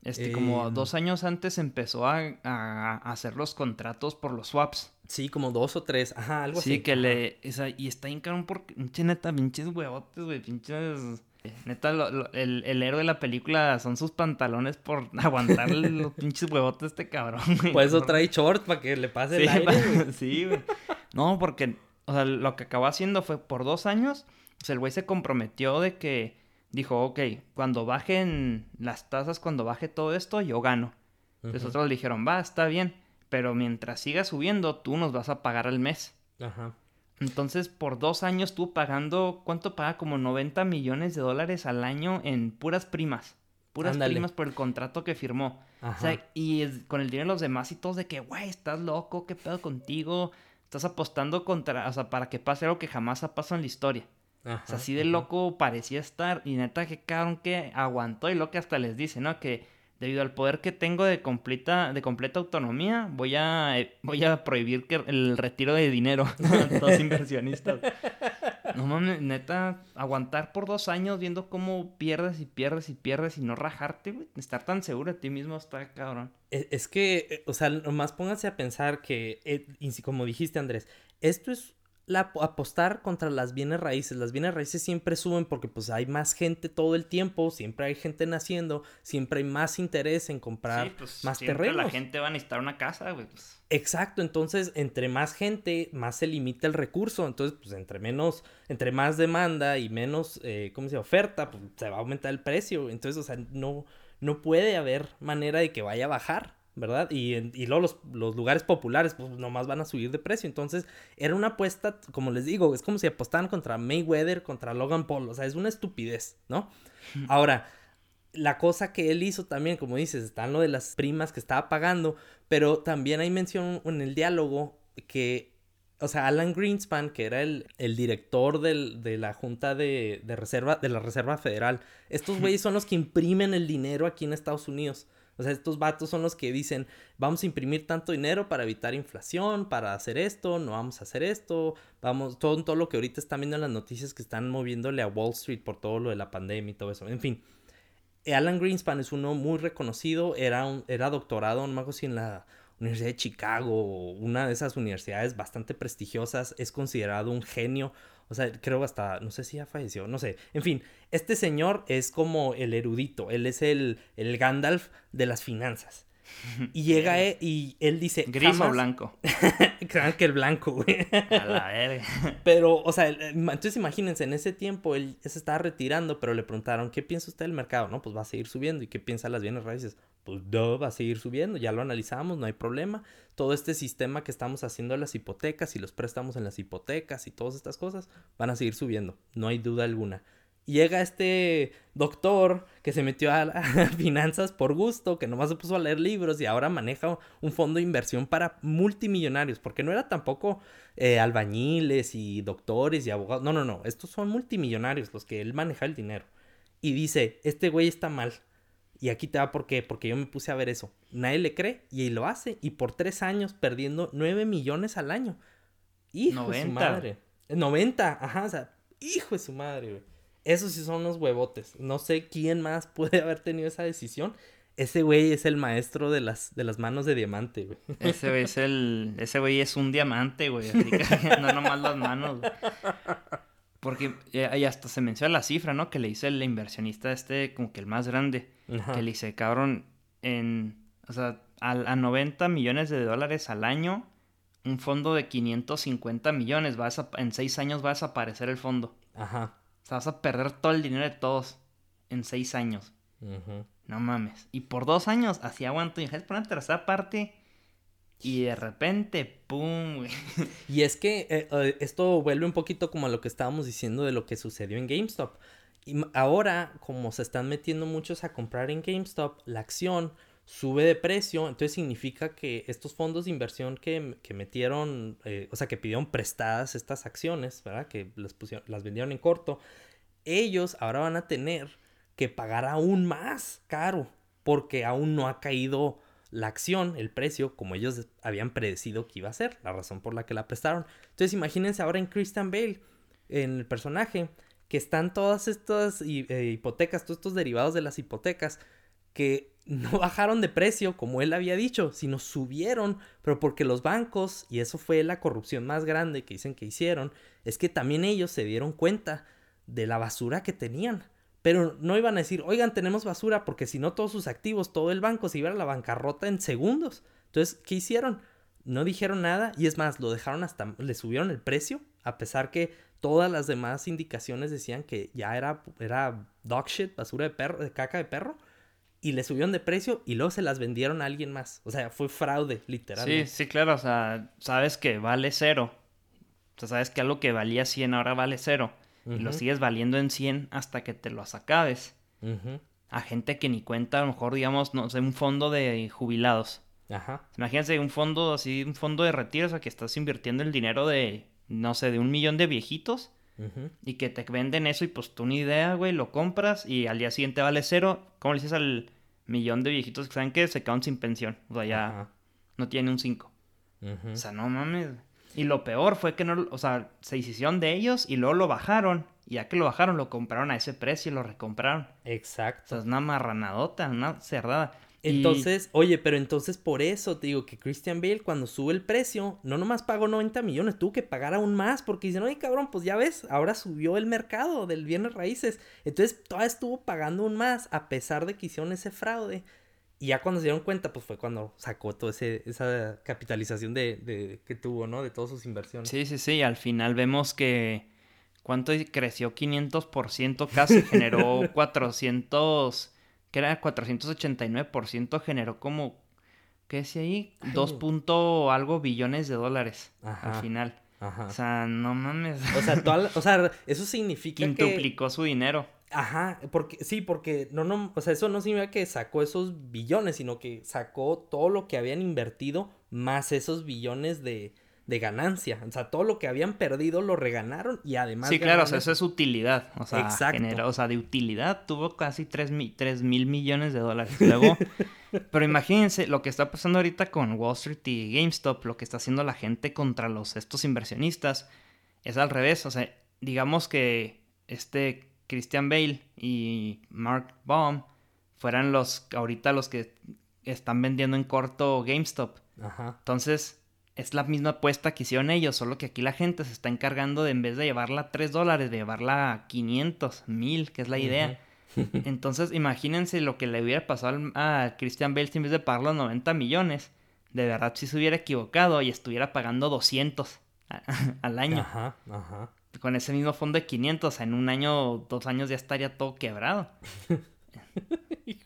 Este, como em. dos años antes empezó a, a, hacer los contratos por los swaps. Sí, como dos o tres, ajá, algo así. Sí, que le, esa, y está en porque, pinche neta, pinches huevotes, güey, pinches Neta, el, el, héroe de la película son sus pantalones por aguantar los pinches huevotes de este cabrón, güey. Por eso trae short para que le pase el aire, Sí, güey. No, porque, o sea, lo que acabó haciendo fue por dos años, sea, el güey se comprometió de que dijo, ok, cuando bajen las tasas, cuando baje todo esto, yo gano. Entonces otros le dijeron, va, está bien, pero mientras siga subiendo, tú nos vas a pagar al mes. Ajá. Entonces, por dos años estuvo pagando, ¿cuánto paga? Como 90 millones de dólares al año en puras primas. Puras primas por el contrato que firmó. O sea, y con el dinero de los demás y todos de que, güey, estás loco, qué pedo contigo. Estás apostando contra, o sea, para que pase algo que jamás ha pasado en la historia. o sea, así de loco parecía estar. Y neta, que cabrón que aguantó. Y lo que hasta les dice, ¿no? Que debido al poder que tengo de completa, de completa autonomía, voy a, eh, voy a prohibir el retiro de dinero a los inversionistas. No mames, neta, aguantar por dos años viendo cómo pierdes y pierdes y pierdes y no rajarte, güey. Estar tan seguro de ti mismo está cabrón. E, es, que, eh, o sea, nomás pónganse a pensar que, eh, como dijiste Andrés, esto es la, apostar contra las bienes raíces. Las bienes raíces siempre suben porque pues hay más gente todo el tiempo, siempre hay gente naciendo, siempre hay más interés en comprar pues, más terrenos. La gente va a necesitar una casa, güey. Pues. Exacto, entonces entre más gente, más se limita el recurso. Entonces, pues entre menos, entre más demanda y menos, eh, ¿cómo se llama? Oferta, pues se va a aumentar el precio. Entonces, o sea, no, no puede haber manera de que vaya a bajar. ¿Verdad? Y, y luego los, los, lugares populares, pues nomás van a subir de precio. Entonces, era una apuesta, como les digo, es como si apostaran contra Mayweather, contra Logan Paul. O sea, es una estupidez, ¿no? Ahora, la cosa que él hizo también, como dices, está en lo de las primas que estaba pagando, pero también hay mención en el diálogo que, o sea, Alan Greenspan, que era el, el director del, de la Junta de, de, Reserva, de la Reserva Federal, estos güeyes son los que imprimen el dinero aquí en Estados Unidos. O sea, estos vatos son los que dicen, vamos a imprimir tanto dinero para evitar inflación, para hacer esto, no vamos a hacer esto, vamos, todo, todo lo que ahorita están viendo en las noticias que están moviéndole a Wall Street por todo lo de la pandemia y todo eso. En fin, Alan Greenspan es uno muy reconocido, era, un, era doctorado, no me acuerdo si en la Universidad de Chicago, una de esas universidades bastante prestigiosas, es considerado un genio. O sea, creo hasta, no sé si ya falleció, no sé. En fin, este señor es como el erudito, él es el, el Gandalf de las finanzas. Y llega él, y él dice... ¿Gris o blanco? Creo que el blanco, güey. A la verga. Pero, o sea, entonces imagínense, en ese tiempo él se estaba retirando, pero le preguntaron, ¿qué piensa usted del mercado? No, pues va a seguir subiendo. ¿Y qué piensa las bienes raíces? Pues no, va a seguir subiendo, ya lo analizamos, no hay problema. Todo este sistema que estamos haciendo de las hipotecas y los préstamos en las hipotecas y todas estas cosas van a seguir subiendo, no hay duda alguna llega este doctor que se metió a, finanzas por gusto, que nomás se puso a leer libros y ahora maneja un fondo de inversión para multimillonarios, porque no era tampoco eh, albañiles y doctores y abogados, no, no, no, estos son multimillonarios los que él maneja el dinero. Y dice, este güey está mal. Y aquí te va por qué, porque yo me puse a ver eso. Nadie le cree y lo hace. Y por tres años perdiendo nueve millones al año. Hijo de su madre. 90, ajá, o sea, hijo de su madre, güey. Esos sí son unos huevotes. No sé quién más puede haber tenido esa decisión. Ese güey es el maestro de las, de las manos de diamante, güey. Ese güey es el. Ese güey es un diamante, güey. no nomás las manos. Porque ya hasta se menciona la cifra, ¿no? Que le dice el inversionista este, como que el más grande. Que le dice, cabrón, en. O sea, a, a 90 millones de dólares al año, un fondo de 550 millones, va a en seis años va a desaparecer el fondo. Ajá. O sea, vas a perder todo el dinero de todos en seis años. No mames. Y por dos años, así aguanto. Y por una tercera parte. Y de repente, ¡pum! Y es que eh, eh, esto vuelve un poquito como a lo que estábamos diciendo de lo que sucedió en GameStop. Y ahora, como se están metiendo muchos a comprar en GameStop, la acción sube de precio, entonces significa que estos fondos de inversión que, metieron, eh, o sea, que pidieron prestadas estas acciones, ¿verdad? Que las, pusieron, las vendieron en corto, ellos ahora van a tener que pagar aún más caro porque aún no ha caído la acción, el precio, como ellos habían predecido que iba a ser, la razón por la que la prestaron. Entonces imagínense ahora en Christian Bale, en el personaje, que están todas estas eh, hipotecas, todos estos derivados de las hipotecas, que no bajaron de precio como él había dicho, sino subieron, pero porque los bancos, y eso fue la corrupción más grande que dicen que hicieron, es que también ellos se dieron cuenta de la basura que tenían. Pero no iban a decir, oigan, tenemos basura, porque si no todos sus activos, todo el banco se iba a la bancarrota en segundos. Entonces, ¿qué hicieron? No dijeron nada y es más, lo dejaron hasta, le subieron el precio, a pesar que todas las demás indicaciones decían que ya era, era dog shit, basura de perro, de caca de perro y le subieron de precio y luego se las vendieron a alguien más. O sea, fue fraude, literalmente. Sí, sí, claro. O sea, sabes que vale cero. O sea, sabes que algo que valía 100 ahora vale cero. Y lo sigues valiendo en 100 hasta que te lo acabes. a gente que ni cuenta, a lo mejor, digamos, no sé, un fondo de jubilados. Ajá. Imagínense un fondo así, un fondo de retiro, o sea, que estás invirtiendo el dinero de, no sé, de un millón de viejitos y que te venden eso y pues tú ni idea, güey, lo compras y al día siguiente vale cero. ¿Cómo le dices al millón de viejitos que saben que se quedan sin pensión? O sea, ya no tiene un 5. Ujú. O sea, no mames. Y lo peor fue que no, o sea, se hicieron de ellos y luego lo bajaron. Y ya que lo bajaron, lo compraron a ese precio y lo recompraron. O Exacto. sea, es una marranadota, una Y- Entonces, oye, pero entonces por eso te digo que Christian Bale cuando sube el precio, no nomás pagó 90 millones, tuvo que pagar aún más porque dicen, oye cabrón, pues ya ves, ahora subió el mercado del bienes raíces. Entonces todavía estuvo pagando aún más a pesar de que hicieron ese fraude. Y ya cuando se dieron cuenta, pues fue cuando sacó toda esa capitalización de, de- que tuvo, ¿no? De todas sus inversiones. Sí, sí, sí. Al final vemos que. ¿Cuánto creció? 500% casi. Generó 400. ¿Qué era? 489%. Generó como. ¿Qué decía ahí? Ay, 2 no. punto algo billones de dólares. Ajá. Al final. Ajá. O sea, no mames. O sea, toda la- o sea, eso significa que... Quintuplicó su dinero. Ajá, porque sí, porque no, no, o sea, eso no significa que sacó esos billones, sino que sacó todo lo que habían invertido más esos billones de, de ganancia. O sea, todo lo que habían perdido lo reganaron y además. Sí, claro, o sea, eso es utilidad. O sea, generó- o sea, de utilidad tuvo casi 3 mil millones de dólares. Luego, pero imagínense lo que está pasando ahorita con Wall Street y GameStop, lo que está haciendo la gente contra los estos inversionistas, es al revés. O sea, digamos que este Christian Bale y Mark Baum fueran los ahorita los que están vendiendo en corto GameStop. Ajá. Entonces, es la misma apuesta que hicieron ellos, solo que aquí la gente se está encargando de, en vez de llevarla a 3 dólares, de llevarla a 500, 1000, que es la idea. Entonces, imagínense lo que le hubiera pasado al- a Christian Bale si en vez de pagar los 90 millones, de verdad si se hubiera equivocado y estuviera pagando 200 a- al año. Ajá, ajá. Con ese mismo fondo de 500, en un año dos años ya estaría todo quebrado.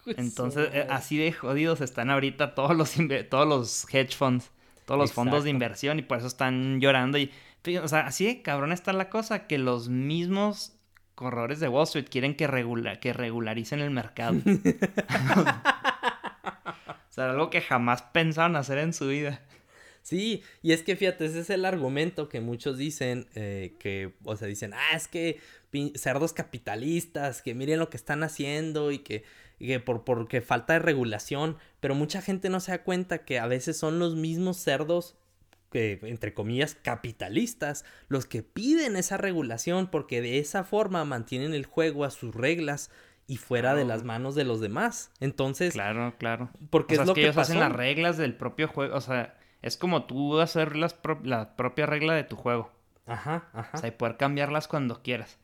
Entonces, eh, así de jodidos están ahorita todos los, todos los hedge funds, todos los fondos de inversión y por eso están llorando. Y, o sea, así de cabrón está la cosa que los mismos corredores de Wall Street quieren que, regula que regularicen el mercado. o sea, algo que jamás pensaron hacer en su vida. Sí, y es que fíjate, ese es el argumento que muchos dicen, eh, que, o sea, dicen, ah, es que cerdos capitalistas, que miren lo que están haciendo y que, que por, porque falta de regulación, pero mucha gente no se da cuenta que a veces son los mismos cerdos que, entre comillas, capitalistas, los que piden esa regulación porque de esa forma mantienen el juego a sus reglas y fuera de las manos de los demás. Entonces, Claro, claro. porque o sea, es lo que que, ellos pasó. hacen las reglas del propio juego. O sea, es como tú hacer las pro- la propia regla de tu juego. Ajá, ajá. O sea, y poder cambiarlas cuando quieras.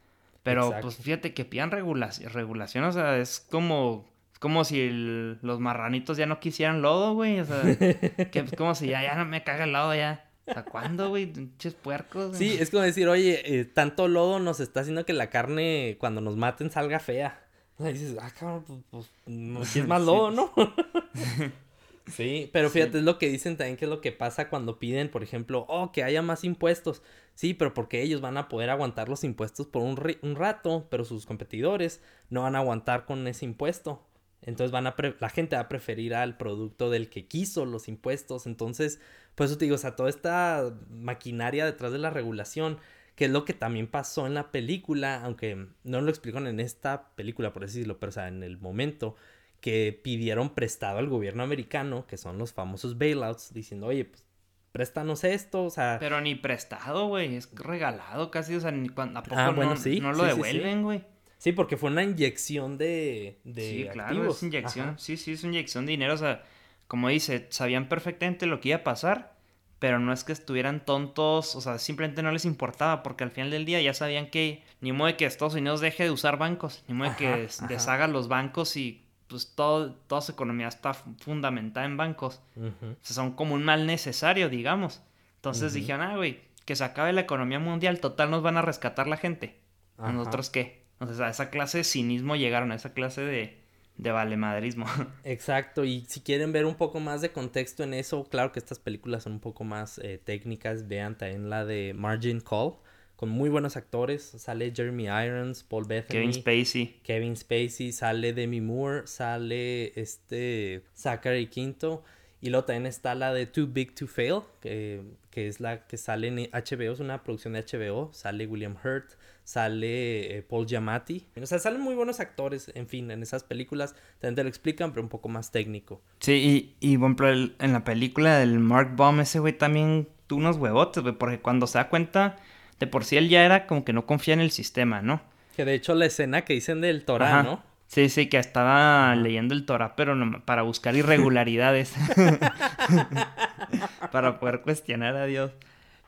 Pero Exacto. pues fíjate que pidan regulación, regulación, o sea, es como como si el- los marranitos ya no quisieran lodo, güey, o sea, que es como si ya, ya no me caga el lodo ya. Sea, ¿cuándo, güey? Pinches puercos. Sí, es como decir, oye, eh, tanto lodo nos está haciendo que la carne cuando nos maten salga fea. O sea, dices, ah, cabrón, pues, pues no, es más lodo, pues. ¿no? sí, pero Sí. fíjate, es lo que dicen también que es lo que pasa cuando piden, por ejemplo, oh, que haya más impuestos. Sí, pero porque ellos van a poder aguantar los impuestos por un, un rato, pero sus competidores no van a aguantar con ese impuesto. Entonces van a pre- la gente va a preferir al producto del que quiso los impuestos. Entonces, por eso te digo, o sea, toda esta maquinaria detrás de la regulación, que es lo que también pasó en la película, aunque no lo explican en esta película, por decirlo, pero o sea, en el momento que pidieron prestado al gobierno americano, que son los famosos bailouts, diciendo, oye, pues préstanos esto, o sea, Pero ni prestado, güey, es regalado casi, o sea, ni cuando, ¿a poco Ah, bueno, no, sí, no lo sí, sí, sí. devuelven, güey? sí, porque fue una inyección de, de Sí, claro, activos. es inyección. Ajá. Sí, sí, es inyección de dinero. O sea, como dice, sabían perfectamente lo que iba a pasar, pero no es que estuvieran tontos, o sea, simplemente no les importaba, porque al final del día ya sabían que ni modo de que Estados Unidos deje de usar bancos, ni modo de que Ajá, ajá. deshaga los bancos y pues todo, toda su economía está fu- fundamentada en bancos. O sea, son como un mal necesario, digamos. Entonces dijeron, ah, güey, que se acabe la economía mundial, total nos van a rescatar la gente. ¿A nosotros qué? Entonces a esa clase de cinismo llegaron, a esa clase de, de valemadrismo. Exacto, y si quieren ver un poco más de contexto en eso, claro que estas películas son un poco más eh, técnicas, vean también la de Margin Call, con muy buenos actores. Sale Jeremy Irons, Paul Bethany. Kevin Spacey. Kevin Spacey, sale Demi Moore, sale este Zachary Quinto. Y luego también está la de Too Big to Fail, que, que es la que sale en HBO, es una producción de HBO. Sale William Hurt, sale eh, Paul Giamatti. O sea, salen muy buenos actores, en fin, en esas películas. También te lo explican, pero un poco más técnico. Sí, y, y el- en la película del Mark Baum, ese güey también tuvo unos huevotes, güey, porque cuando se da cuenta, de por sí él ya era como que no confía en el sistema, ¿no? Que de hecho la escena que dicen del Torah, Ajá. ¿no? Sí, sí, que estaba leyendo el Torah, pero no- para buscar irregularidades. para poder cuestionar a Dios.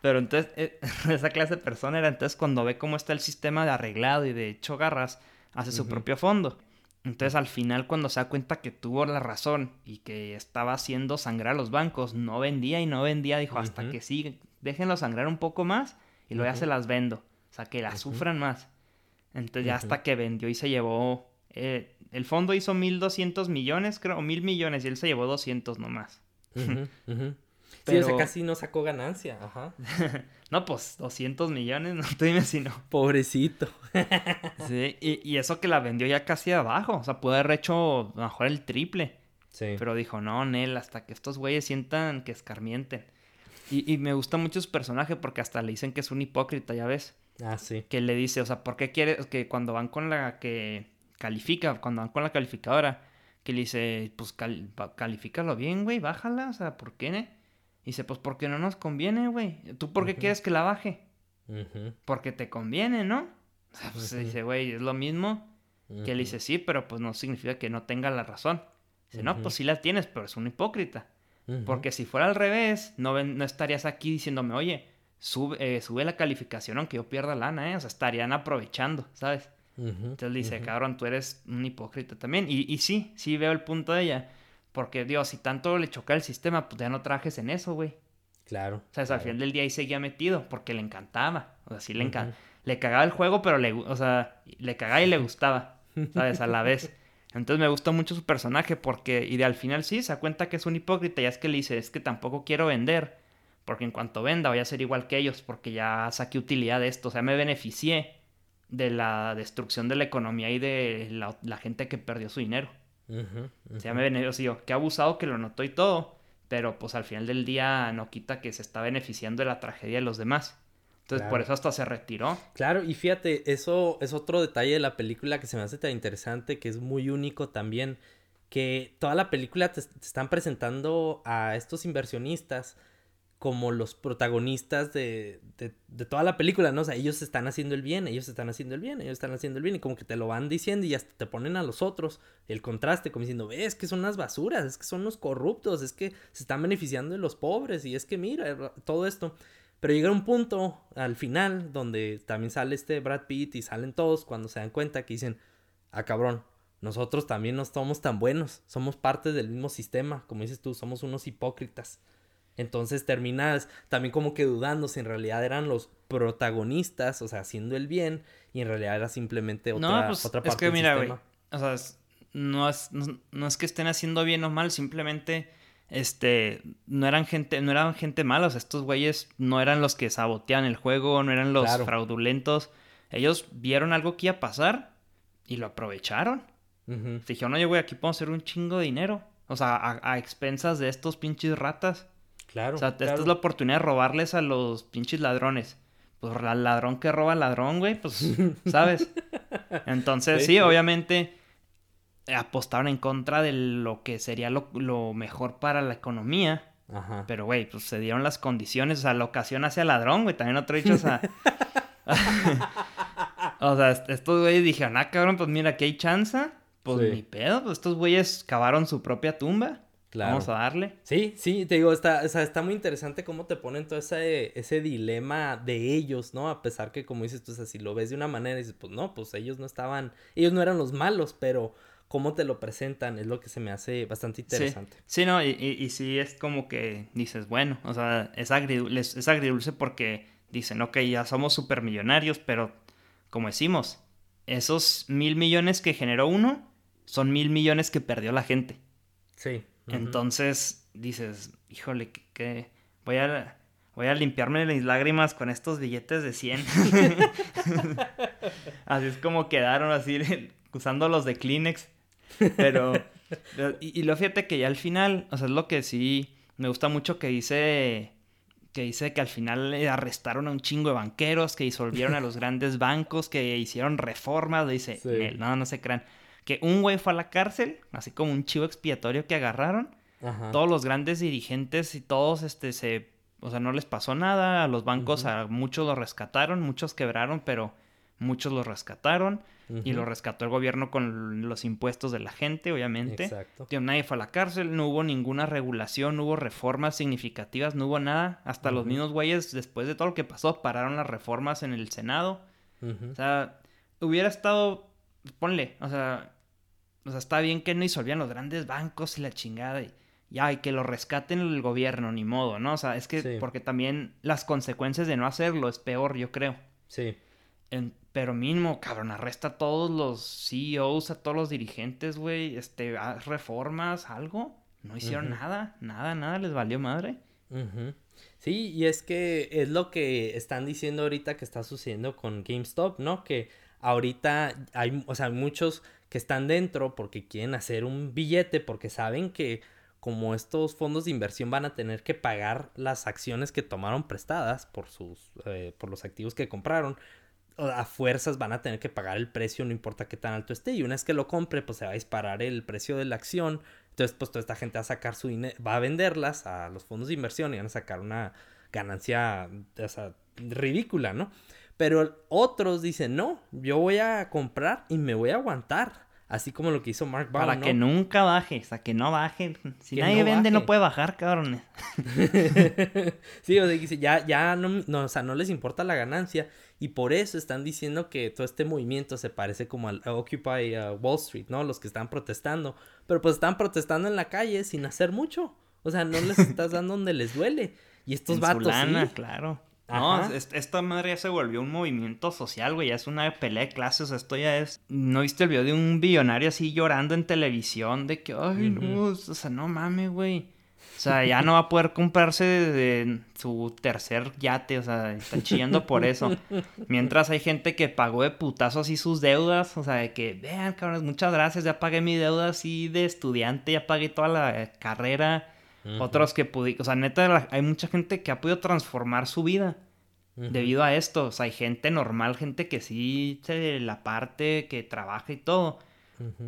Pero entonces, eh, esa clase de persona era entonces cuando ve cómo está el sistema de arreglado y de hecho garras, hace su propio fondo. Entonces al final cuando se da cuenta que tuvo la razón y que estaba haciendo sangrar a los bancos, no vendía y no vendía, dijo hasta que sí, déjenlo sangrar un poco más y luego ya se las vendo. O sea, que las sufran más. Entonces ya hasta que vendió y se llevó... eh, el fondo hizo 1.200 millones, creo, o 1.000 millones y él se llevó 200 nomás. Ujú. Sí, o sea, Pero- casi no sacó ganancia, ajá. No, pues 200 millones, no te dime si no. Pobrecito. Sí, y, y eso que la vendió ya casi abajo. O sea, pudo haber hecho a lo mejor el triple. Sí. Pero dijo, no, Nel, hasta que estos güeyes sientan que escarmienten. Y, y me gusta mucho su personaje porque hasta le dicen que es un hipócrita, ya ves. Ah, sí. Que le dice, o sea, ¿por qué quieres que cuando van con la que califica, cuando van con la calificadora, que le dice, pues cal- califícalo bien, güey, bájala, o sea, ¿por qué? ne? Dice, pues porque no nos conviene, güey. ¿Tú por qué quieres que la baje? Porque te conviene, ¿no? O sea, pues dice, güey, es lo mismo. Que él ujú. dice, sí, pero pues no significa que no tenga la razón. Dice, no, pues sí la tienes, pero es un hipócrita. Porque si fuera al revés, no, ven- no estarías aquí diciéndome, oye, sube, eh, sube la calificación aunque yo pierda lana, ¿eh? O sea, estarían aprovechando, ¿sabes? Entonces le dice, ujú. cabrón, tú eres un hipócrita también. Y, y sí, sí veo el punto de ella. Porque, Dios, si tanto le choca el sistema, pues ya no trajes en eso, güey. Claro. O sea, al claro. final del día ahí seguía metido porque le encantaba. O sea, sí le encantaba. Le cagaba el juego, pero le, o sea, le cagaba y le gustaba, ¿sabes? A la vez. Entonces me gustó mucho su personaje porque, y de al final sí, se da cuenta que es un hipócrita y es que le dice, es que tampoco quiero vender, porque en cuanto venda voy a ser igual que ellos, porque ya saqué utilidad de esto, o sea, me beneficié de la destrucción de la economía y de la, la gente que perdió su dinero. Ujú, O sea, me benefició, que abusado que lo notó y todo, pero pues al final del día no quita que se está beneficiando de la tragedia de los demás. Entonces por eso hasta se retiró. Claro, y fíjate, eso es otro detalle de la película que se me hace tan interesante, que es muy único también, que toda la película te, te están presentando a estos inversionistas como los protagonistas de, de, de toda la película, ¿no? O sea, ellos están haciendo el bien, ellos están haciendo el bien, ellos están haciendo el bien, y como que te lo van diciendo y hasta te ponen a los otros el contraste, como diciendo, ves que son unas basuras, es que son los corruptos, es que se están beneficiando de los pobres, y es que mira, todo esto. Pero llega un punto al final donde también sale este Brad Pitt y salen todos cuando se dan cuenta que dicen, ah cabrón, nosotros también no somos tan buenos, somos parte del mismo sistema, como dices tú, somos unos hipócritas. Entonces terminas también como que dudando si en realidad eran los protagonistas, o sea, haciendo el bien, y en realidad era simplemente otra, no, pues otra es parte que del mira. O sea, es- no, es, no, no es que estén haciendo bien o mal, simplemente este no eran gente, no eran gente mala, o sea, estos güeyes no eran los que saboteaban el juego, no eran los Claro. fraudulentos. Ellos vieron algo que iba a pasar y lo aprovecharon. Ujú, Dijeron, oye, güey, aquí podemos hacer un chingo de dinero. O sea, a, a expensas de estos pinches ratas. Claro. O sea, esta es la oportunidad de robarles a los pinches ladrones. Pues la ladrón que roba al ladrón, güey, pues, ¿sabes? Entonces, sí. obviamente apostaron en contra de lo que sería lo, lo mejor para la economía. Ajá. Pero, güey, pues se dieron las condiciones. O sea, la ocasión hacia ladrón, güey. También otro dicho, o sea... o sea, est- estos güeyes dijeron, ah, cabrón, pues mira, aquí hay chance. Pues Sí. ni pedo, pues estos güeyes cavaron su propia tumba. Claro. Vamos a darle. Sí, sí, te digo, está, o sea, está muy interesante cómo te ponen todo ese, ese dilema de ellos, ¿no? A pesar que, como dices tú, o sea, si lo ves de una manera, dices, pues no, pues ellos no estaban, ellos no eran los malos, pero cómo te lo presentan es lo que se me hace bastante interesante. Sí, sí no, y, y, y sí es como que dices, bueno, o sea, es, agridul- es, es agridulce porque dicen, ok, ya somos supermillonarios, pero como decimos, esos mil millones que generó uno son mil millones que perdió la gente. Sí. Entonces dices, híjole, que, que voy a... voy a limpiarme mis lágrimas con estos billetes de 100. así es como quedaron así usando los de Kleenex. Pero, y, y lo fíjate que ya al final, o sea, es lo que sí me gusta mucho que dice que dice que al final arrestaron a un chingo de banqueros, que disolvieron a los grandes bancos, que hicieron reformas, dice, no, no se crean. Que un güey fue a la cárcel, así como un chivo expiatorio que agarraron. Todos los grandes dirigentes y todos, este, se, o sea, no les pasó nada. A los bancos, a muchos los rescataron, muchos quebraron, pero muchos los rescataron. Y lo rescató el gobierno con los impuestos de la gente, obviamente. Exacto. nadie fue a la cárcel, no hubo ninguna regulación, no hubo reformas significativas, no hubo nada. Hasta los mismos güeyes, después de todo lo que pasó, pararon las reformas en el Senado. O sea, hubiera estado, ponle, o sea, o sea, está bien que no disolvían los grandes bancos y la chingada y ya, y que lo rescaten el gobierno, ni modo, ¿no? O sea, es que porque también las consecuencias de no hacerlo es peor, yo creo. Sí. Pero mínimo, cabrón, arresta a todos los CEOs, a todos los dirigentes, güey, este, haz reformas, algo. No hicieron nada, nada, nada, les valió madre. Sí, y es que es lo que están diciendo ahorita que está sucediendo con GameStop, ¿no? Que ahorita hay, o sea, muchos que están dentro porque quieren hacer un billete, porque saben que como estos fondos de inversión van a tener que pagar las acciones que tomaron prestadas por sus eh, por los activos que compraron a fuerzas van a tener que pagar el precio, no importa qué tan alto esté. Y una vez que lo compre, pues se va a disparar el precio de la acción. Entonces, pues toda esta gente va a sacar su dinero, va a venderlas a los fondos de inversión y van a sacar una ganancia ridícula, ¿no? Pero otros dicen, no, yo voy a comprar y me voy a aguantar. Así como lo que hizo Mark Baum, Para que nunca baje, o sea, que no baje. Si nadie vende, no puede bajar, cabrones. sí, o sea, ya, ya no, no, o sea, no les importa la ganancia. Y por eso están diciendo que todo este movimiento se parece como al Occupy uh, Wall Street, ¿no? Los que están protestando. Pero pues están protestando en la calle sin hacer mucho. O sea, no les estás dando donde les duele. Y estos vatos. sí. claro. No, esta madre ya se volvió un movimiento social, güey. Ya es una pelea de clases. Esto ya es. ¿No viste el video de un billonario así llorando en televisión? De que, ay, no, o sea, no mames, güey. O sea, ya no va a poder comprarse de su tercer yate, o sea, están chillando por eso. Mientras hay gente que pagó de putazo así sus deudas, o sea, de que, vean, cabrones, muchas gracias, ya pagué mi deuda así de estudiante, ya pagué toda la carrera. Otros que pudieron, o sea, neta, hay mucha gente que ha podido transformar su vida debido a esto. O sea, hay gente normal, gente que sí se la parte, que trabaja y todo.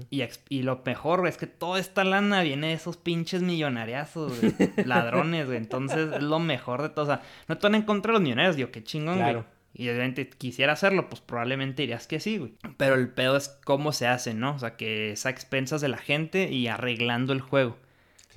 y, y, lo mejor es que toda esta lana viene de esos pinches millonariazos, ladrones, güey. Entonces es lo mejor de todo. O sea, no están en contra de los millonarios, digo, qué chingón, güey. Y obviamente quisiera hacerlo, pues probablemente dirías que sí, güey. Pero el pedo es cómo se hace, ¿no? O sea, que es a expensas de la gente y arreglando el juego.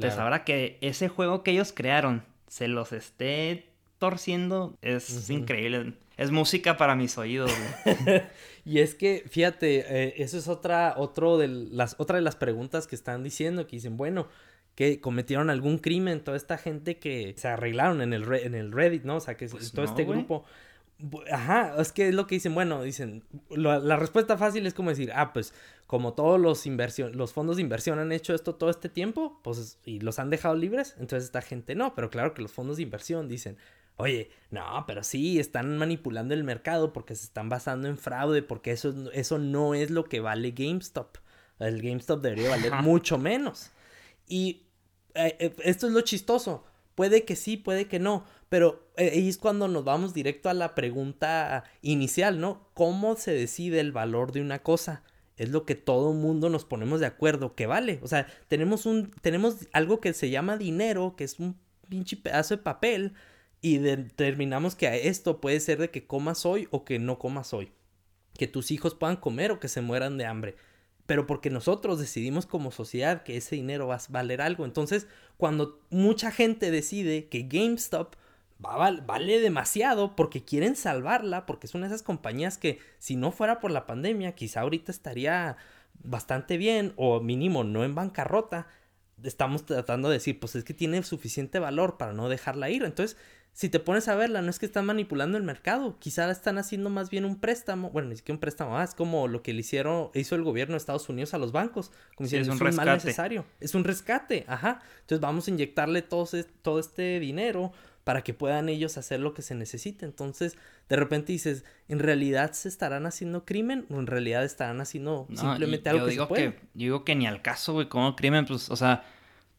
Entonces, ahora que ese juego que ellos crearon se los esté torciendo, es increíble. Es música para mis oídos, y es que, fíjate, eh, eso es otra, otro de las, otra de las preguntas que están diciendo, que dicen, bueno, que cometieron algún crimen, toda esta gente que se arreglaron en el, en el Reddit, ¿no? O sea, que pues todo este grupo. Ajá, es que es lo que dicen, bueno, dicen, la respuesta fácil es como decir, ah, pues como todos los inversión, los fondos de inversión han hecho esto todo este tiempo, pues y los han dejado libres, entonces esta gente no, pero claro que los fondos de inversión dicen, oye, no, pero sí, están manipulando el mercado porque se están basando en fraude, porque eso, eso no es lo que vale GameStop. El GameStop debería valer mucho menos. Y eh, eh, esto es lo chistoso. Puede que sí, puede que no, pero eh, ahí es cuando nos vamos directo a la pregunta inicial, ¿no? ¿Cómo se decide el valor de una cosa? Es lo que todo mundo nos ponemos de acuerdo que vale. O sea, tenemos un tenemos algo que se llama dinero, que es un pinche pedazo de papel y determinamos que esto puede ser de que comas hoy o que no comas hoy. Que tus hijos puedan comer o que se mueran de hambre pero porque nosotros decidimos como sociedad que ese dinero va a valer algo. Entonces, cuando mucha gente decide que GameStop vale demasiado porque quieren salvarla, porque es una de esas compañías que si no fuera por la pandemia, quizá ahorita estaría bastante bien o mínimo no en bancarrota, estamos tratando de decir, pues es que tiene suficiente valor para no dejarla ir. Entonces, si te pones a verla, no es que están manipulando el mercado, quizá están haciendo más bien un préstamo, bueno, ni siquiera un préstamo, ah, es como lo que le hicieron, hizo el gobierno de Estados Unidos a los bancos, como si es un, mal necesario, es un rescate, ajá, entonces vamos a inyectarle todo, todo este dinero para que puedan ellos hacer lo que se necesite. Entonces, de repente dices, ¿en realidad se estarán haciendo crimen o en realidad estarán haciendo simplemente algo que digo se puede? Que, yo digo que ni al caso, güey, como crimen, pues, o sea,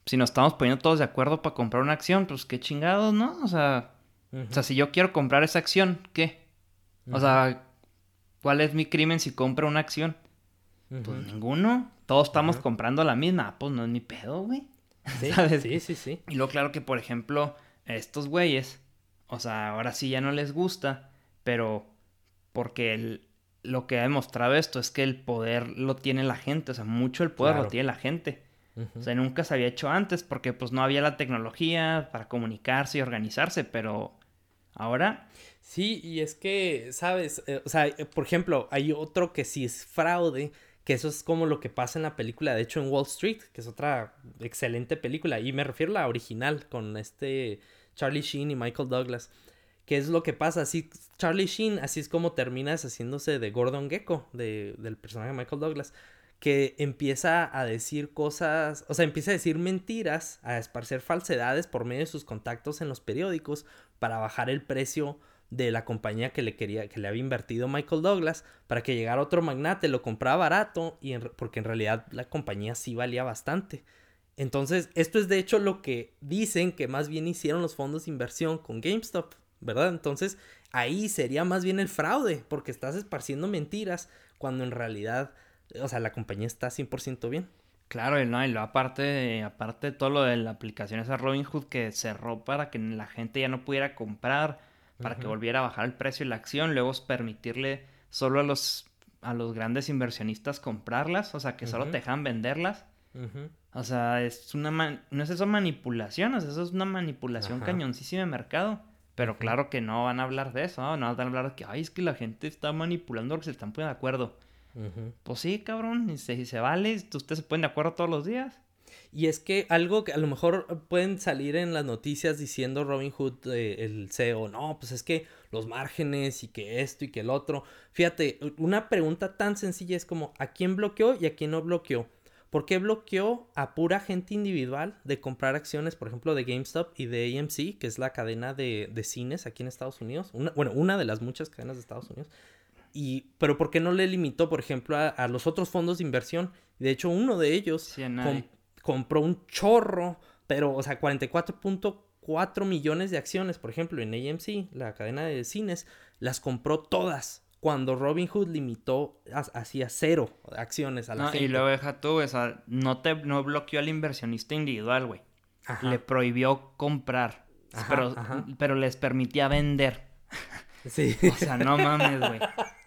si nos estamos poniendo todos de acuerdo para comprar una acción, pues qué chingados, ¿no? O sea, o sea, si yo quiero comprar esa acción, ¿qué? O sea, ¿cuál es mi crimen si compro una acción? Pues ninguno. Todos estamos comprando la misma. Pues no es mi pedo, güey. Sí, sí, sí, sí. Y luego, claro que, por ejemplo, estos güeyes, o sea, ahora sí ya no les gusta, pero porque el, lo que ha demostrado esto es que el poder lo tiene la gente, o sea, mucho el poder lo tiene la gente. O sea, nunca se había hecho antes porque pues no había la tecnología para comunicarse y organizarse, pero ahora... Sí, y es que, ¿sabes? Eh, o sea, eh, por ejemplo, hay otro que sí es fraude, que eso es como lo que pasa en la película, de hecho, en Wall Street, que es otra excelente película, y me refiero a la original, con este Charlie Sheen y Michael Douglas. ¿Qué es lo que pasa? Así, Charlie Sheen, así es como terminas haciéndose de Gordon Gecko, de, del personaje de Michael Douglas, que empieza a decir cosas, o sea, empieza a decir mentiras, a esparcer falsedades por medio de sus contactos en los periódicos para bajar el precio de la compañía que le quería, que le había invertido Michael Douglas, para que llegara otro magnate, lo compraba barato, y porque en realidad la compañía sí valía bastante. Entonces, esto es de hecho lo que dicen que más bien hicieron los fondos de inversión con GameStop, ¿verdad? Entonces, ahí sería más bien el fraude, porque estás esparciendo mentiras cuando en realidad, o sea, la compañía está 100% bien. Claro, y no, y lo aparte, aparte de todo lo de la aplicación esa Robinhood que cerró para que la gente ya no pudiera comprar, para que volviera a bajar el precio de la acción, luego permitirle solo a los, a los grandes inversionistas comprarlas, o sea, que solo te dejan venderlas. O sea, es una no es eso manipulación, eso es una manipulación cañoncísima de mercado. Pero claro que no van a hablar de eso, ¿no? van a hablar de que, ay, es que la gente está manipulando porque se están poniendo de acuerdo. Pues sí, cabrón, y se, se vale, ustedes se ponen de acuerdo todos los días. Y es que algo que a lo mejor pueden salir en las noticias diciendo Robin Hood, eh, el CEO, no, pues es que los márgenes y que esto y que el otro. Fíjate, una pregunta tan sencilla es como, ¿a quién bloqueó y a quién no bloqueó? ¿Por qué bloqueó a pura gente individual de comprar acciones, por ejemplo, de GameStop y de AMC, que es la cadena de, de cines aquí en Estados Unidos? Una, bueno, una de las muchas cadenas de Estados Unidos. Y, pero ¿por qué no le limitó, por ejemplo, a, los otros fondos de inversión? De hecho, uno de ellos compró un chorro, pero, o sea, 44.4 millones de acciones, por ejemplo, en AMC, la cadena de cines, las compró todas. Cuando Robinhood limitó hacia cero acciones a la no, Y luego deja tú, o sea, no te no bloqueó al inversionista individual, güey. Le prohibió comprar. pero, pero les permitía vender. Sí. O sea, no mames, güey.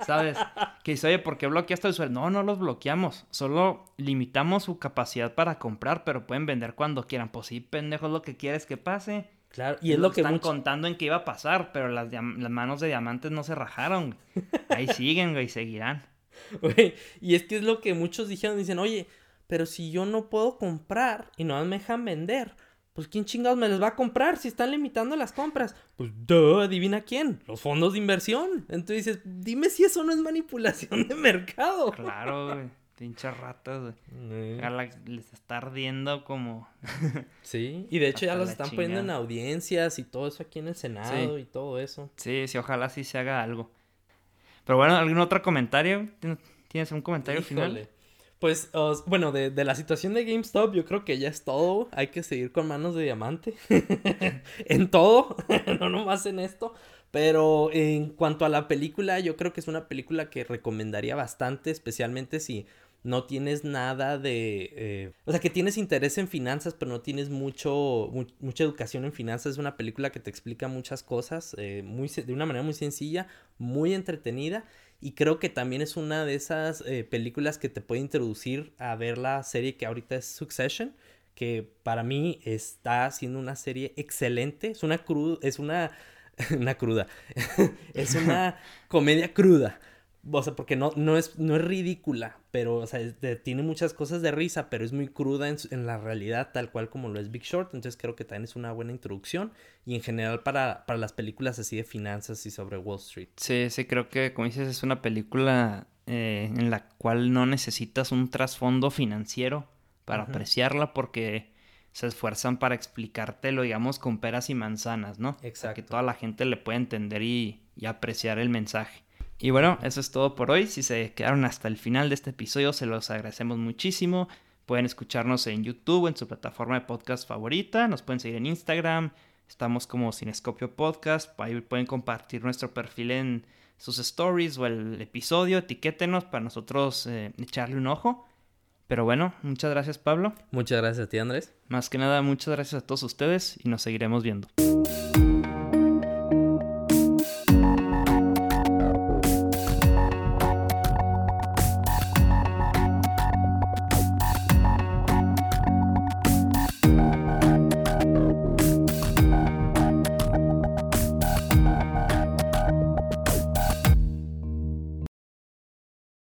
¿Sabes? Que dice, oye, ¿por qué bloqueaste el sueldo? No, no los bloqueamos. Solo limitamos su capacidad para comprar, pero pueden vender cuando quieran. Pues sí, pendejo, lo que quieres que pase. Claro, y es lo que están contando en que iba a pasar, pero las, las manos de diamantes no se rajaron. Ahí siguen, güey, seguirán. Güey, y es que es lo que muchos dijeron, dicen, oye, pero si yo no puedo comprar y no me dejan vender, pues ¿quién chingados me los va a comprar si están limitando las compras? Pues, duh, adivina quién, los fondos de inversión. Entonces dices, dime si eso no es manipulación de mercado. Claro, güey. Pinches ratas, güey. Eh. Les está ardiendo como. sí, y de hecho ya los están poniendo en audiencias y todo eso aquí en el Senado y todo eso. Sí, sí, ojalá sí se haga algo. Pero bueno, ¿algún otro comentario? ¿Tienes un comentario final? Pues, bueno, de, la situación de GameStop, yo creo que ya es todo. Hay que seguir con manos de diamante. en todo, no nomás en esto. Pero en cuanto a la película, yo creo que es una película que recomendaría bastante, especialmente si no tienes nada de... Eh, o sea, que tienes interés en finanzas, pero no tienes mucho, mucha educación en finanzas. Es una película que te explica muchas cosas eh, muy, de una manera muy sencilla, muy entretenida y creo que también es una de esas eh, películas que te puede introducir a ver la serie que ahorita es Succession, que para mí está siendo una serie excelente. Es una cruda, es una, una cruda, es una comedia cruda. O sea, porque no, no, es, no es ridícula, pero, o sea, tiene muchas cosas de risa, pero es muy cruda en, la realidad, tal cual como lo es Big Short. Entonces creo que también es una buena introducción. Y en general para, para las películas así de finanzas y sobre Wall Street. Sí, sí, creo que, como dices, es una película eh, en la cual no necesitas un trasfondo financiero para apreciarla, porque se esfuerzan para explicártelo, digamos, con peras y manzanas, ¿no? Exacto. Para que toda la gente le pueda entender y, y apreciar el mensaje. Y bueno, eso es todo por hoy. Si se quedaron hasta el final de este episodio, se los agradecemos muchísimo. Pueden escucharnos en YouTube en su plataforma de podcast favorita. Nos pueden seguir en Instagram. Estamos como Cinescopio Podcast. Ahí pueden compartir nuestro perfil en sus stories o el episodio. Etiquétenos para nosotros eh, echarle un ojo. Pero bueno, muchas gracias Pablo. Muchas gracias a ti Andrés. Más que nada, muchas gracias a todos ustedes y nos seguiremos viendo.